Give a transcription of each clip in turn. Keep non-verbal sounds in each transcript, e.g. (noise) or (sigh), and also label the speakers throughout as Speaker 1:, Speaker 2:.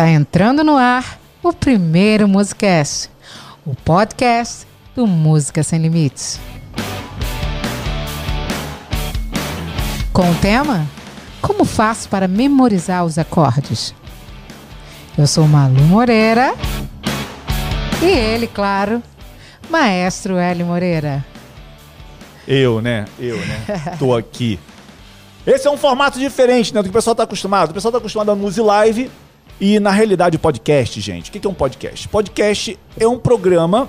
Speaker 1: Está entrando no ar o primeiro Musicast, o podcast do Música Sem Limites. Com o tema Como faço para memorizar os acordes? Eu sou Malu Moreira e ele, claro, Maestro Hélio Moreira.
Speaker 2: Eu, né? Eu, né? Tô aqui. Esse é um formato diferente, né? Do que o pessoal tá acostumado. O pessoal tá acostumado a Muse Live e, na realidade, o podcast, gente. O que é um podcast? Podcast é um programa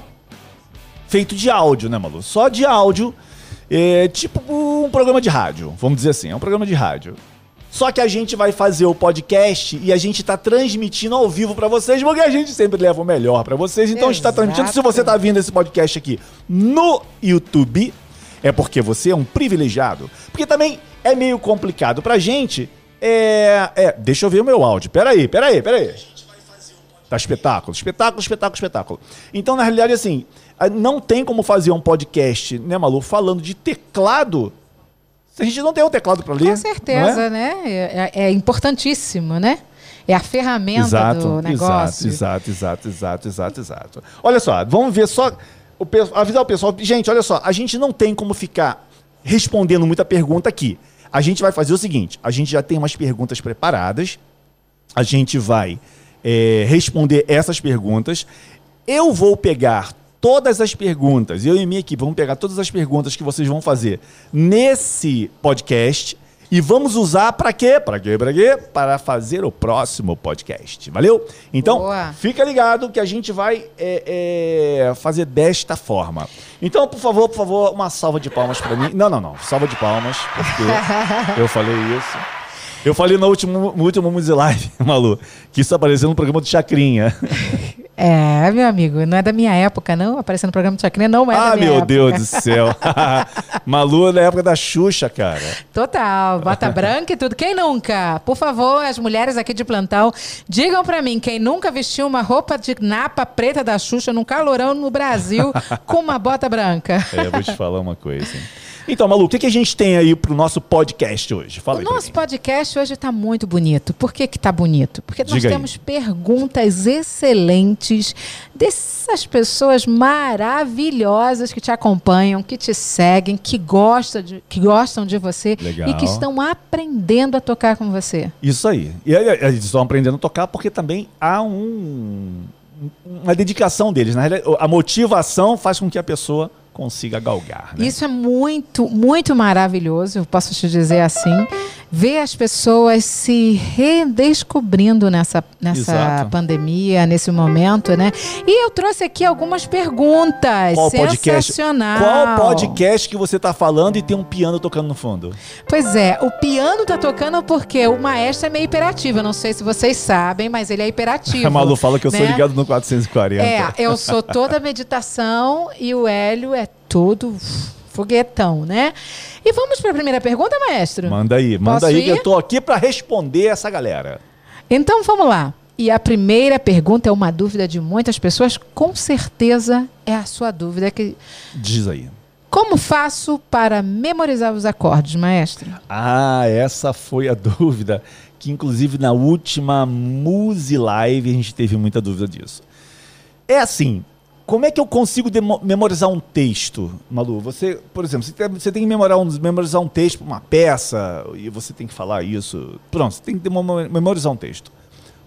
Speaker 2: feito de áudio, né, Malu? Só de áudio. É tipo um programa de rádio, vamos dizer assim. É um programa de rádio. Só que a gente vai fazer o podcast e a gente tá transmitindo ao vivo para vocês, porque a gente sempre leva o melhor para vocês. Então a gente tá transmitindo. Se você tá vindo esse podcast aqui no YouTube, é porque você é um privilegiado. Porque também é meio complicado pra gente. É. é deixa eu ver o meu áudio. Peraí, peraí, peraí. Tá espetáculo, espetáculo, espetáculo, espetáculo. Então, na realidade, assim, não tem como fazer um podcast, né, Malu, falando de teclado se a gente não tem um teclado para ler.
Speaker 1: Com certeza, é? né? É, é, importantíssimo, né? É a ferramenta
Speaker 2: exato,
Speaker 1: do negócio.
Speaker 2: Exato, exato, exato, exato, exato. Olha só, vamos ver só. O, avisar o pessoal. Gente, olha só, a gente não tem como ficar respondendo muita pergunta aqui. A gente vai fazer o seguinte: a gente já tem umas perguntas preparadas. A gente vai é, responder essas perguntas. Eu vou pegar todas as perguntas, eu e minha equipe vamos pegar todas as perguntas que vocês vão fazer nesse podcast e vamos usar para quê? Para quê? Para quê? Para fazer o próximo podcast. Valeu? Então, Boa. fica ligado que a gente vai é, é, fazer desta forma. Então, por favor, por favor, uma salva de palmas para mim. Não, não, não. Salva de palmas, porque (laughs) eu falei isso. Eu falei no último, no último Live, (laughs) Malu, que isso apareceu no programa do Chacrinha. (laughs)
Speaker 1: É, meu amigo, não é da minha época, não. Aparecendo no programa do Chacrinha não é ah, da minha
Speaker 2: época.
Speaker 1: Ah,
Speaker 2: meu Deus do céu. (laughs) Malu da época da Xuxa, cara.
Speaker 1: Total, bota branca e tudo. Quem nunca? Por favor, as mulheres aqui de plantão, digam para mim, quem nunca vestiu uma roupa de napa preta da Xuxa num calorão no Brasil com uma bota branca?
Speaker 2: É, eu vou te falar uma coisa. Hein? Então, Malu, o que, que a gente tem aí pro nosso podcast hoje?
Speaker 1: Fala o nosso podcast hoje está muito bonito. Por que que tá bonito? Porque nós Diga temos aí. perguntas excelentes dessas pessoas maravilhosas que te acompanham, que te seguem, que, gosta de, que gostam de você Legal. e que estão aprendendo a tocar com você.
Speaker 2: Isso aí. E eles estão aprendendo a tocar porque também há um, uma dedicação deles. Na realidade, a motivação faz com que a pessoa consiga galgar. Né?
Speaker 1: Isso é muito, muito maravilhoso, eu posso te dizer assim. Ver as pessoas se redescobrindo nessa, nessa pandemia, nesse momento, né? E eu trouxe aqui algumas perguntas. Qual Sensacional.
Speaker 2: Podcast, qual podcast que você está falando e tem um piano tocando no fundo?
Speaker 1: Pois é, o piano tá tocando porque o maestro é meio hiperativo. Eu não sei se vocês sabem, mas ele é hiperativo. (laughs)
Speaker 2: A Malu fala que eu né? sou ligado no 440.
Speaker 1: É, eu sou toda meditação e o Hélio é todo foguetão, né? E vamos para a primeira pergunta, maestro?
Speaker 2: Manda aí, manda Posso aí ir? que eu tô aqui para responder essa galera.
Speaker 1: Então vamos lá. E a primeira pergunta é uma dúvida de muitas pessoas, com certeza é a sua dúvida que
Speaker 2: diz aí.
Speaker 1: Como faço para memorizar os acordes, maestro?
Speaker 2: Ah, essa foi a (laughs) dúvida que inclusive na última Muse Live a gente teve muita dúvida disso. É assim, como é que eu consigo memorizar um texto, Malu? Você, por exemplo, você tem, você tem que memorizar um, memorizar um texto uma peça e você tem que falar isso. Pronto, você tem que memorizar um texto.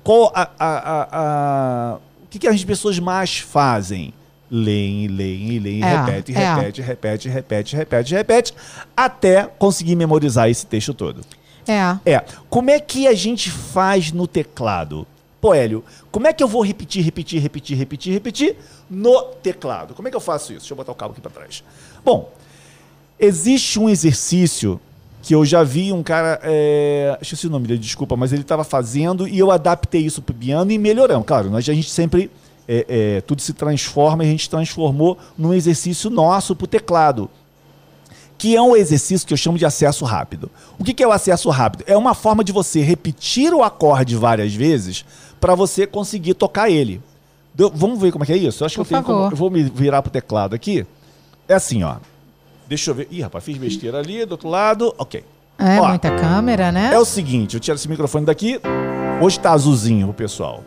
Speaker 2: Qual a, a, a, a o que, que as pessoas mais fazem? Leem, leem, leem, é, repete, é. repete, repete, repete, repete, repete, até conseguir memorizar esse texto todo.
Speaker 1: É.
Speaker 2: É. Como é que a gente faz no teclado? Pô, Hélio, como é que eu vou repetir, repetir, repetir, repetir, repetir no teclado? Como é que eu faço isso? Deixa eu botar o cabo aqui para trás. Bom, existe um exercício que eu já vi um cara, é... esqueci o nome dele, desculpa, mas ele estava fazendo e eu adaptei isso para o piano e melhoramos. Claro, nós, a gente sempre, é, é, tudo se transforma e a gente transformou num exercício nosso para o teclado que é um exercício que eu chamo de acesso rápido. O que é o acesso rápido? É uma forma de você repetir o acorde várias vezes para você conseguir tocar ele. Deu, vamos ver como é que é isso? Eu acho Por que eu tenho como, Eu vou me virar pro teclado aqui. É assim, ó. Deixa eu ver. Ih, rapaz, fiz besteira ali, do outro lado. Ok.
Speaker 1: É, ó, muita câmera, né?
Speaker 2: É o seguinte, eu tiro esse microfone daqui. Hoje tá azulzinho o pessoal.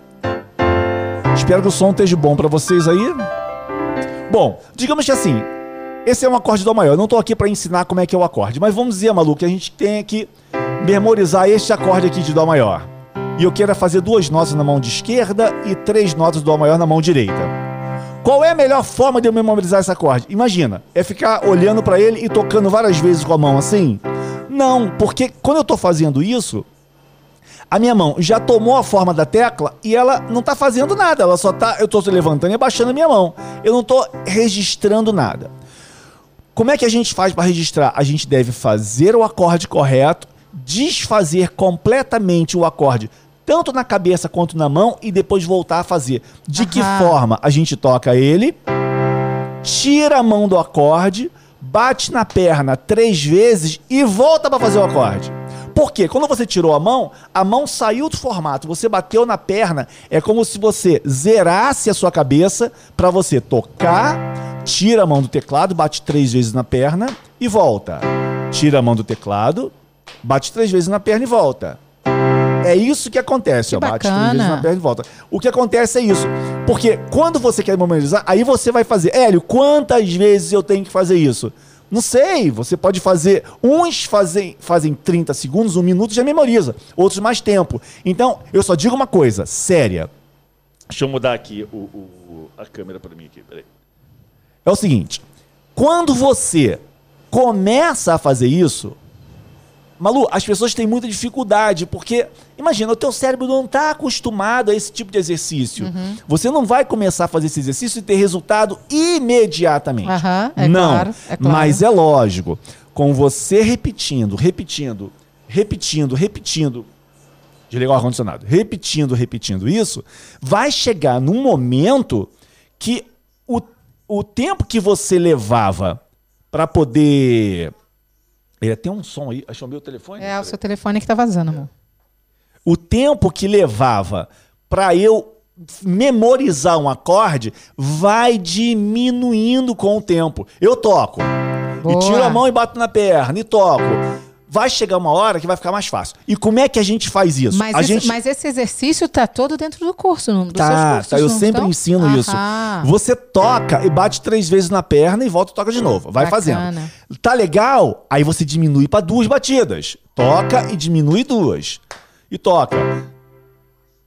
Speaker 2: Espero que o som esteja bom para vocês aí. Bom, digamos que assim, esse é um acorde do maior. Eu não estou aqui para ensinar como é que é o acorde, mas vamos dizer, Malu, que a gente tem que memorizar este acorde aqui de Dó maior. E eu quero fazer duas notas na mão de esquerda e três notas do Dó maior na mão direita. Qual é a melhor forma de eu memorizar esse acorde? Imagina, é ficar olhando para ele e tocando várias vezes com a mão assim? Não, porque quando eu estou fazendo isso, a minha mão já tomou a forma da tecla e ela não está fazendo nada. Ela só tá, eu estou levantando e abaixando a minha mão. Eu não estou registrando nada. Como é que a gente faz para registrar? A gente deve fazer o acorde correto, desfazer completamente o acorde, tanto na cabeça quanto na mão, e depois voltar a fazer. De Aham. que forma? A gente toca ele, tira a mão do acorde, bate na perna três vezes e volta para fazer o acorde. Porque quando você tirou a mão, a mão saiu do formato, você bateu na perna, é como se você zerasse a sua cabeça para você tocar, tira a mão do teclado, bate três vezes na perna e volta. Tira a mão do teclado, bate três vezes na perna e volta. É isso que acontece, que ó, bate três vezes na perna e volta. O que acontece é isso. Porque quando você quer memorizar, aí você vai fazer, Hélio, quantas vezes eu tenho que fazer isso? Não sei, você pode fazer. Uns fazem, fazem 30 segundos, um minuto já memoriza, outros mais tempo. Então, eu só digo uma coisa, séria. Deixa eu mudar aqui o, o a câmera para mim aqui, peraí. É o seguinte: quando você começa a fazer isso, Malu, as pessoas têm muita dificuldade, porque, imagina, o teu cérebro não está acostumado a esse tipo de exercício. Uhum. Você não vai começar a fazer esse exercício e ter resultado imediatamente.
Speaker 1: Uhum, é
Speaker 2: não,
Speaker 1: claro,
Speaker 2: é claro. mas é lógico, com você repetindo, repetindo, repetindo, repetindo, desligar o ar-condicionado, repetindo, repetindo isso, vai chegar num momento que o, o tempo que você levava para poder ele tem um som aí. Achou meu telefone?
Speaker 1: É, o seu telefone que tá vazando, amor.
Speaker 2: O tempo que levava para eu memorizar um acorde vai diminuindo com o tempo. Eu toco. Boa. E tiro a mão e bato na perna e toco vai chegar uma hora que vai ficar mais fácil. E como é que a gente faz isso?
Speaker 1: Mas,
Speaker 2: a
Speaker 1: esse,
Speaker 2: gente...
Speaker 1: mas esse exercício tá todo dentro do curso, não?
Speaker 2: tá, cursos, tá, eu sempre estão? ensino Aham. isso. Você toca e bate três vezes na perna e volta e toca de novo. Vai Bacana. fazendo. Tá legal? Aí você diminui para duas batidas. Toca e diminui duas. E toca.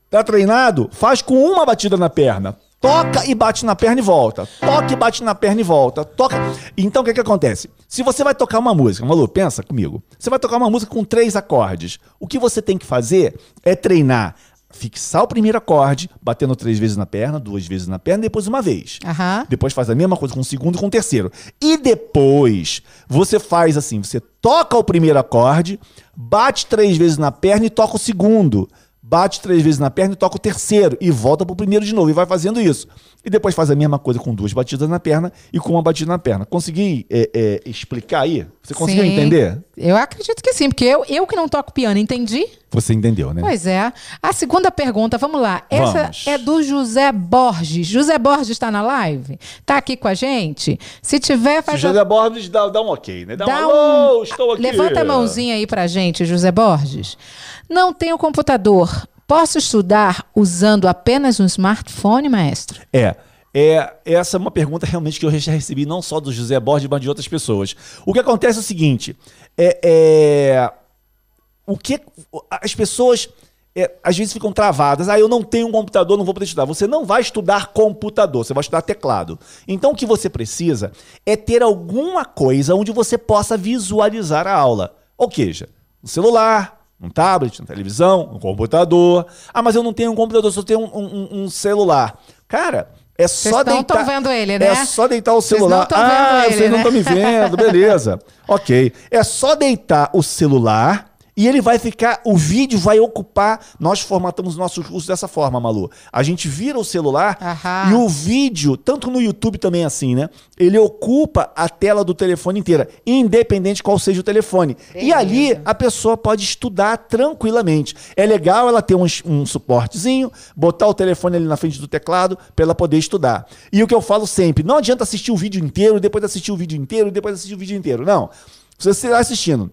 Speaker 2: Tá treinado? Faz com uma batida na perna. Toca e bate na perna e volta. Toca e bate na perna e volta. Toca. Então o que, que acontece? Se você vai tocar uma música, Malu, pensa comigo. Você vai tocar uma música com três acordes. O que você tem que fazer é treinar fixar o primeiro acorde, batendo três vezes na perna, duas vezes na perna, depois uma vez.
Speaker 1: Uhum.
Speaker 2: Depois faz a mesma coisa com o segundo e com o terceiro. E depois você faz assim: você toca o primeiro acorde, bate três vezes na perna e toca o segundo bate três vezes na perna e toca o terceiro e volta pro primeiro de novo e vai fazendo isso. E depois faz a mesma coisa com duas batidas na perna e com uma batida na perna. Consegui é, é, explicar aí? Você conseguiu sim, entender?
Speaker 1: Eu acredito que sim, porque eu, eu que não toco piano, entendi?
Speaker 2: Você entendeu, né?
Speaker 1: Pois é. A segunda pergunta, vamos lá. Essa vamos. é do José Borges. José Borges está na live? Está aqui com a gente? Se tiver, faz.
Speaker 2: Se José Borges dá, dá um ok, né? Dá, dá um alô, estou aqui.
Speaker 1: Levanta a mãozinha aí pra gente, José Borges. Não tenho computador. Posso estudar usando apenas um smartphone, maestro?
Speaker 2: É. É, essa é uma pergunta realmente que eu já recebi não só do José Borges, mas de outras pessoas. O que acontece é o seguinte: é, é o que as pessoas é, às vezes ficam travadas. Ah, eu não tenho um computador, não vou poder estudar. Você não vai estudar computador, você vai estudar teclado. Então o que você precisa é ter alguma coisa onde você possa visualizar a aula. Ou seja, um celular, um tablet, uma televisão, um computador. Ah, mas eu não tenho um computador, só tenho um, um, um celular. Cara, é só vocês deitar.
Speaker 1: estão vendo ele, né?
Speaker 2: É só deitar o celular. Vocês não ah, ele, vocês né? não estão me vendo, beleza. (laughs) ok. É só deitar o celular e ele vai ficar, o vídeo vai ocupar. Nós formatamos nossos cursos dessa forma, Malu. A gente vira o celular Aham. e o vídeo, tanto no YouTube também é assim, né? Ele ocupa a tela do telefone inteira, independente qual seja o telefone. Beleza. E ali a pessoa pode estudar tranquilamente. É legal ela ter um, um suportezinho, botar o telefone ali na frente do teclado para ela poder estudar. E o que eu falo sempre, não adianta assistir o vídeo inteiro, depois assistir o vídeo inteiro, depois assistir o vídeo inteiro. Não. Se você está assistindo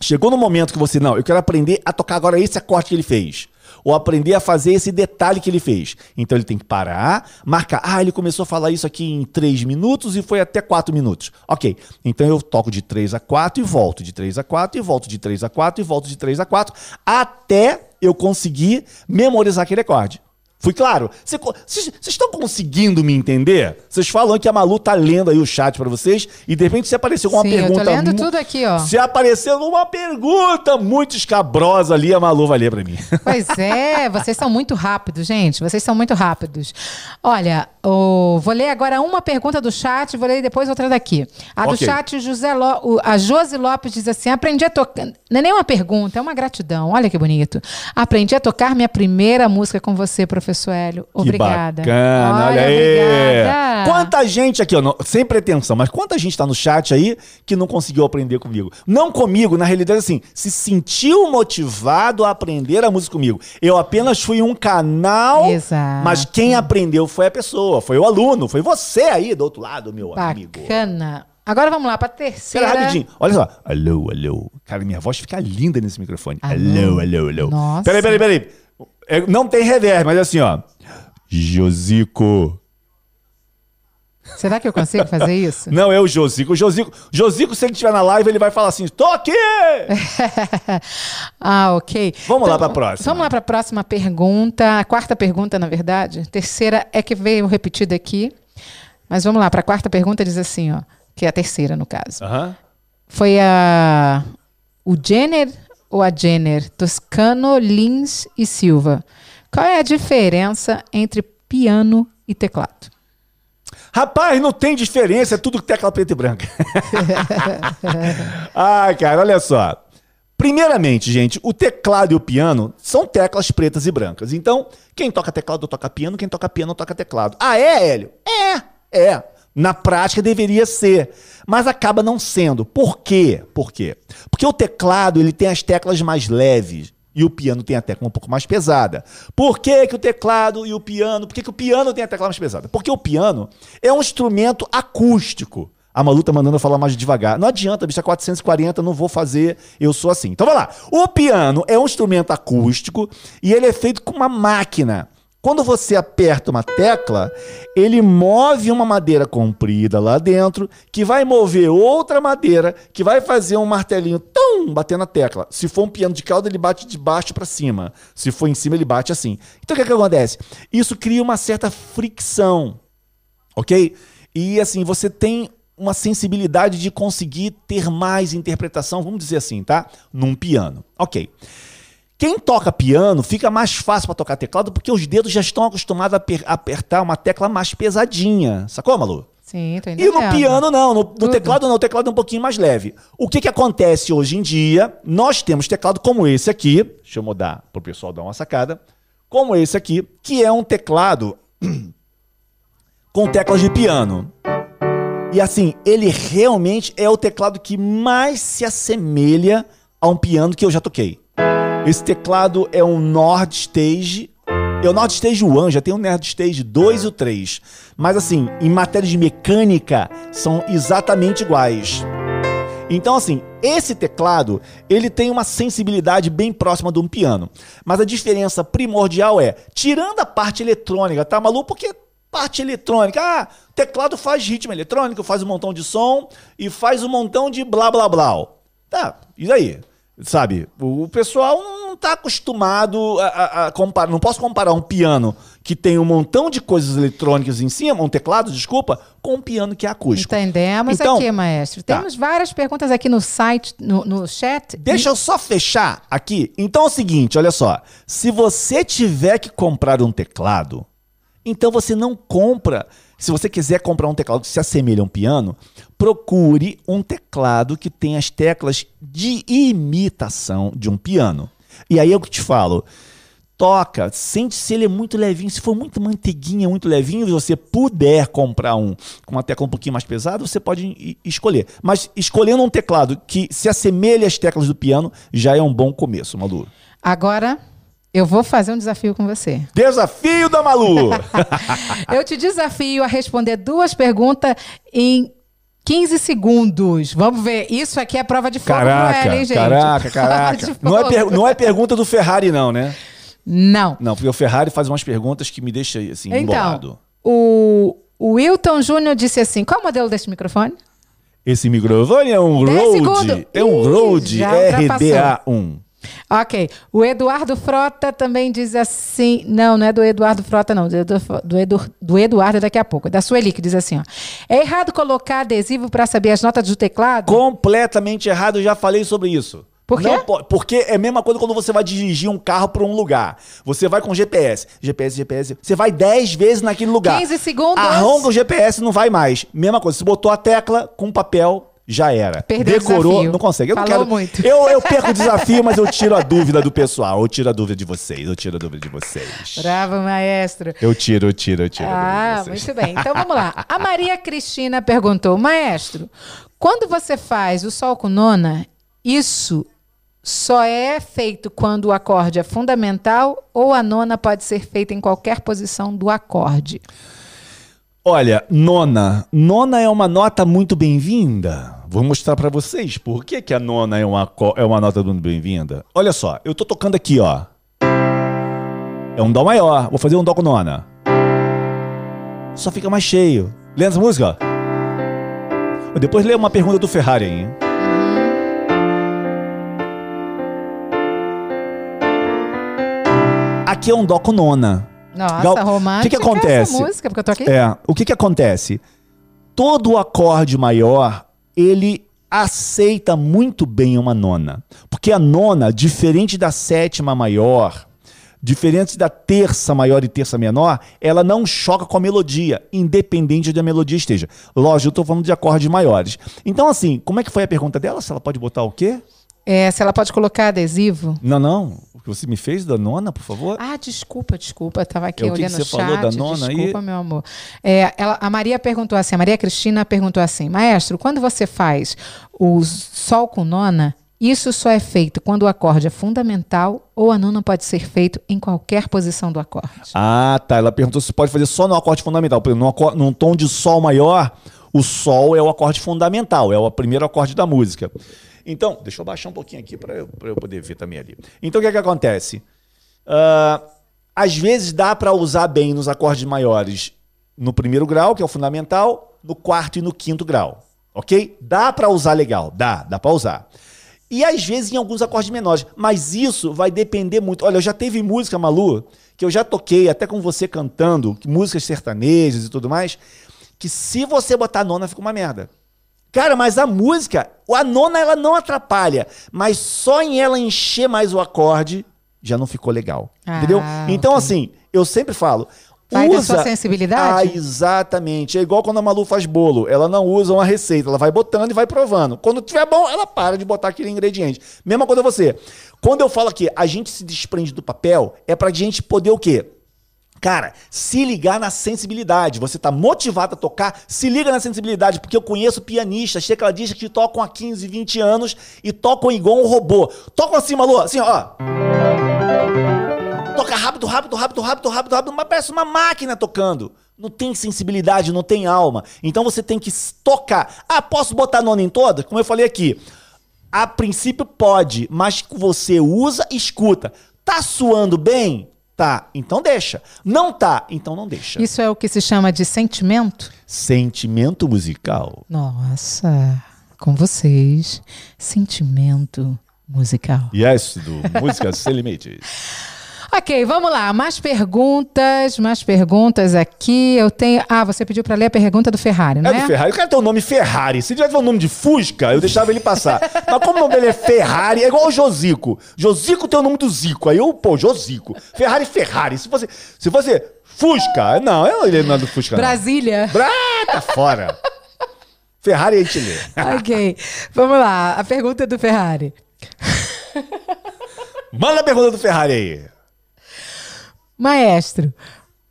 Speaker 2: Chegou no momento que você, não, eu quero aprender a tocar agora esse acorde que ele fez. ou aprender a fazer esse detalhe que ele fez. Então ele tem que parar, marcar. Ah, ele começou a falar isso aqui em 3 minutos e foi até 4 minutos. Ok. Então eu toco de 3 a 4 e volto de 3 a 4 e volto de 3 a 4 e volto de 3 a 4 até eu conseguir memorizar aquele acorde. Fui claro? Vocês estão conseguindo me entender? Vocês falam que a Malu tá lendo aí o chat para vocês e de repente se apareceu uma
Speaker 1: Sim,
Speaker 2: pergunta.
Speaker 1: Eu tô lendo tudo aqui, ó.
Speaker 2: Se apareceu uma pergunta muito escabrosa ali, a Malu vai ler para mim. (laughs)
Speaker 1: Pois é, vocês são muito rápidos, gente. Vocês são muito rápidos. Olha, oh, vou ler agora uma pergunta do chat, vou ler depois outra daqui. A do okay. chat, José Lo, a Josi Lopes diz assim: aprendi a tocar. Não é nem uma pergunta, é uma gratidão. Olha que bonito. Aprendi a tocar minha primeira música com você, professor professor Hélio. Obrigada.
Speaker 2: Que bacana, olha, olha aí. Obrigada. Quanta gente aqui, ó, não, sem pretensão, mas quanta gente está no chat aí que não conseguiu aprender comigo. Não comigo, na realidade, assim, se sentiu motivado a aprender a música comigo. Eu apenas fui um canal,
Speaker 1: Exato.
Speaker 2: mas quem aprendeu foi a pessoa, foi o aluno, foi você aí do outro lado, meu
Speaker 1: Bacana.
Speaker 2: amigo.
Speaker 1: Bacana. Agora vamos lá para terceira. Pera,
Speaker 2: rapidinho. Olha só. Alô, alô. Cara, minha voz fica linda nesse microfone. Alô, alô, alô.
Speaker 1: Nossa.
Speaker 2: Peraí, peraí, peraí. É, não tem reverb, mas é assim, ó. Josico.
Speaker 1: Será que eu consigo fazer isso?
Speaker 2: Não, é o Josico. O Josico, Josico, se ele estiver na live, ele vai falar assim: tô aqui! (laughs)
Speaker 1: ah, ok.
Speaker 2: Vamos então, lá para a próxima.
Speaker 1: Vamos lá para a próxima pergunta. A quarta pergunta, na verdade. Terceira é que veio repetida aqui. Mas vamos lá, para a quarta pergunta diz assim, ó. Que é a terceira, no caso.
Speaker 2: Uh -huh.
Speaker 1: Foi a. O Jenner ou a Jenner, Toscano, Lins e Silva. Qual é a diferença entre piano e teclado?
Speaker 2: Rapaz, não tem diferença, é tudo tecla preta e branca. (laughs) Ai, cara, olha só. Primeiramente, gente, o teclado e o piano são teclas pretas e brancas. Então, quem toca teclado toca piano, quem toca piano toca teclado. Ah, é, Hélio? É, é. Na prática deveria ser, mas acaba não sendo. Por quê? Por quê? Porque o teclado ele tem as teclas mais leves e o piano tem a tecla um pouco mais pesada. Por que, que o teclado e o piano? Por que, que o piano tem a tecla mais pesada? Porque o piano é um instrumento acústico. A Malu tá mandando eu falar mais devagar. Não adianta, bicho, é 440, não vou fazer, eu sou assim. Então vai lá. O piano é um instrumento acústico e ele é feito com uma máquina. Quando você aperta uma tecla, ele move uma madeira comprida lá dentro, que vai mover outra madeira, que vai fazer um martelinho tão bater na tecla. Se for um piano de cauda, ele bate de baixo para cima. Se for em cima, ele bate assim. Então o que, é que acontece? Isso cria uma certa fricção, ok? E assim, você tem uma sensibilidade de conseguir ter mais interpretação, vamos dizer assim, tá? Num piano. Ok. Quem toca piano fica mais fácil para tocar teclado porque os dedos já estão acostumados a apertar uma tecla mais pesadinha. Sacou, Malu?
Speaker 1: Sim, tô entendendo.
Speaker 2: E no piano não, no, no teclado não, o teclado é um pouquinho mais leve. O que, que acontece hoje em dia? Nós temos teclado como esse aqui, deixa eu mudar para o pessoal dar uma sacada, como esse aqui, que é um teclado (clears throat) com teclas de piano. E assim, ele realmente é o teclado que mais se assemelha a um piano que eu já toquei. Esse teclado é um Nord Stage. É o Nord Stage One, já tem o Nord Stage 2 e o 3. Mas assim, em matéria de mecânica, são exatamente iguais. Então, assim, esse teclado, ele tem uma sensibilidade bem próxima de um piano. Mas a diferença primordial é, tirando a parte eletrônica, tá maluco? Porque parte eletrônica, ah, teclado faz ritmo eletrônico, faz um montão de som e faz um montão de blá blá blá. Tá, e daí? Sabe, o pessoal não está acostumado a, a, a, comparar. Não posso comparar um piano que tem um montão de coisas eletrônicas em cima, um teclado, desculpa, com um piano que é acústico.
Speaker 1: Entendemos então, aqui, maestro. Tá. Temos várias perguntas aqui no site, no, no chat.
Speaker 2: Deixa e... eu só fechar aqui. Então é o seguinte, olha só. Se você tiver que comprar um teclado, então você não compra se você quiser comprar um teclado que se assemelha a um piano, procure um teclado que tem as teclas de imitação de um piano. E aí eu que te falo, toca, sente se ele é muito levinho. Se for muito manteiguinha, muito levinho, você puder comprar um com uma tecla um pouquinho mais pesada, você pode escolher. Mas escolhendo um teclado que se assemelhe às teclas do piano, já é um bom começo, Malu.
Speaker 1: Agora, eu vou fazer um desafio com você.
Speaker 2: Desafio da Malu! (laughs)
Speaker 1: eu te desafio a responder duas perguntas em 15 segundos. Vamos ver. Isso aqui é prova de fogo,
Speaker 2: caraca,
Speaker 1: não é, hein, gente?
Speaker 2: Caraca, caraca. Não é, não é pergunta do Ferrari, não, né?
Speaker 1: Não.
Speaker 2: Não, porque o Ferrari faz umas perguntas que me deixam assim, então, embolado.
Speaker 1: O, o Wilton Júnior disse assim: qual é o modelo desse microfone?
Speaker 2: Esse microfone é um Rode. É um Rode RDA1.
Speaker 1: Ok. O Eduardo Frota também diz assim. Não, não é do Eduardo Frota, não. Do, do, Edu, do Eduardo daqui a pouco. É da Sueli, que diz assim: ó. É errado colocar adesivo para saber as notas do teclado?
Speaker 2: Completamente errado, eu já falei sobre isso.
Speaker 1: Por quê? Não,
Speaker 2: porque é a mesma coisa quando você vai dirigir um carro para um lugar. Você vai com GPS. GPS, GPS. Você vai 10 vezes naquele lugar.
Speaker 1: 15 segundos.
Speaker 2: Arranca o GPS, não vai mais. Mesma coisa. Você botou a tecla com papel, já era.
Speaker 1: Perdeu
Speaker 2: Decorou, não consegue. Eu
Speaker 1: Falou
Speaker 2: não quero.
Speaker 1: muito.
Speaker 2: Eu, eu (laughs) perco o desafio, mas eu tiro a dúvida do pessoal. Eu tiro a dúvida de vocês. Eu tiro a dúvida de vocês.
Speaker 1: Bravo, maestro.
Speaker 2: Eu tiro, eu tiro, eu tiro.
Speaker 1: Ah, muito bem. Então vamos lá. A Maria Cristina perguntou: Maestro, quando você faz o sol com nona, isso só é feito quando o acorde é fundamental ou a nona pode ser feita em qualquer posição do acorde?
Speaker 2: Olha, nona. Nona é uma nota muito bem-vinda. Vou mostrar para vocês por que, que a nona é uma, é uma nota muito bem-vinda. Olha só, eu tô tocando aqui, ó. É um dó maior. Vou fazer um dó com nona. Só fica mais cheio. Lê essa música? Depois lê uma pergunta do Ferrari, hein? Aqui é um dó com nona.
Speaker 1: Nossa, Gal... romântica.
Speaker 2: O que, que acontece?
Speaker 1: música, porque eu tô aqui.
Speaker 2: É, o que que acontece? Todo acorde maior, ele aceita muito bem uma nona. Porque a nona, diferente da sétima maior, diferente da terça maior e terça menor, ela não choca com a melodia, independente de a melodia esteja. Lógico, eu estou falando de acordes maiores. Então, assim, como é que foi a pergunta dela? Se ela pode botar o quê?
Speaker 1: É, se ela pode colocar adesivo.
Speaker 2: Não, não que você me fez da nona, por favor?
Speaker 1: Ah, desculpa, desculpa. Eu tava aqui
Speaker 2: é,
Speaker 1: olhando
Speaker 2: o que, que você falou da nona
Speaker 1: desculpa, aí? Desculpa, meu amor. É, ela, a Maria perguntou assim, a Maria Cristina perguntou assim, maestro, quando você faz o sol com nona, isso só é feito quando o acorde é fundamental ou a nona pode ser feito em qualquer posição do acorde?
Speaker 2: Ah, tá. Ela perguntou se pode fazer só no acorde fundamental. Por exemplo, num tom de sol maior, o sol é o acorde fundamental, é o primeiro acorde da música. Então, deixa eu baixar um pouquinho aqui para eu, eu, poder ver também ali. Então, o que, é que acontece? Uh, às vezes dá para usar bem nos acordes maiores no primeiro grau, que é o fundamental, no quarto e no quinto grau. Ok? Dá para usar legal, dá, dá para usar. E às vezes em alguns acordes menores, mas isso vai depender muito. Olha, eu já teve música, Malu, que eu já toquei até com você cantando, músicas sertanejas e tudo mais, que se você botar nona fica uma merda. Cara, mas a música, a nona ela não atrapalha, mas só em ela encher mais o acorde já não ficou legal. Ah, entendeu? Então, okay. assim, eu sempre falo.
Speaker 1: Vai usa... sua sensibilidade?
Speaker 2: Ah, exatamente. É igual quando a Malu faz bolo. Ela não usa uma receita, ela vai botando e vai provando. Quando tiver bom, ela para de botar aquele ingrediente. Mesma coisa você. Quando eu falo que a gente se desprende do papel, é pra gente poder o quê? Cara, se ligar na sensibilidade. Você tá motivado a tocar, se liga na sensibilidade, porque eu conheço pianistas, tecladistas que tocam há 15, 20 anos e tocam igual um robô. Tocam assim, Malu, assim, ó. Toca rápido, rápido, rápido, rápido, rápido, rápido, mas parece uma máquina tocando. Não tem sensibilidade, não tem alma. Então você tem que tocar. Ah, posso botar nona em toda? Como eu falei aqui. A princípio pode, mas você usa escuta. Tá suando bem? Tá, então deixa. Não tá, então não deixa.
Speaker 1: Isso é o que se chama de sentimento?
Speaker 2: Sentimento musical.
Speaker 1: Nossa, com vocês, sentimento musical.
Speaker 2: Yes, do Música Sem Limites. (laughs)
Speaker 1: Ok, vamos lá. Mais perguntas, mais perguntas aqui. Eu tenho. Ah, você pediu para ler a pergunta do Ferrari, não é?
Speaker 2: É do Ferrari. O cara tem o nome Ferrari. Se tivesse o nome de Fusca, eu deixava ele passar. Mas como o nome dele é Ferrari, é igual o Josico. Josico tem o nome do Zico. Aí eu, pô, Josico. Ferrari, Ferrari. Se fosse, se fosse Fusca, não, ele não é do Fusca.
Speaker 1: Brasília.
Speaker 2: Não. tá fora. Ferrari a gente lê.
Speaker 1: ok. Vamos lá. A pergunta do Ferrari.
Speaker 2: Manda a pergunta do Ferrari aí.
Speaker 1: Maestro,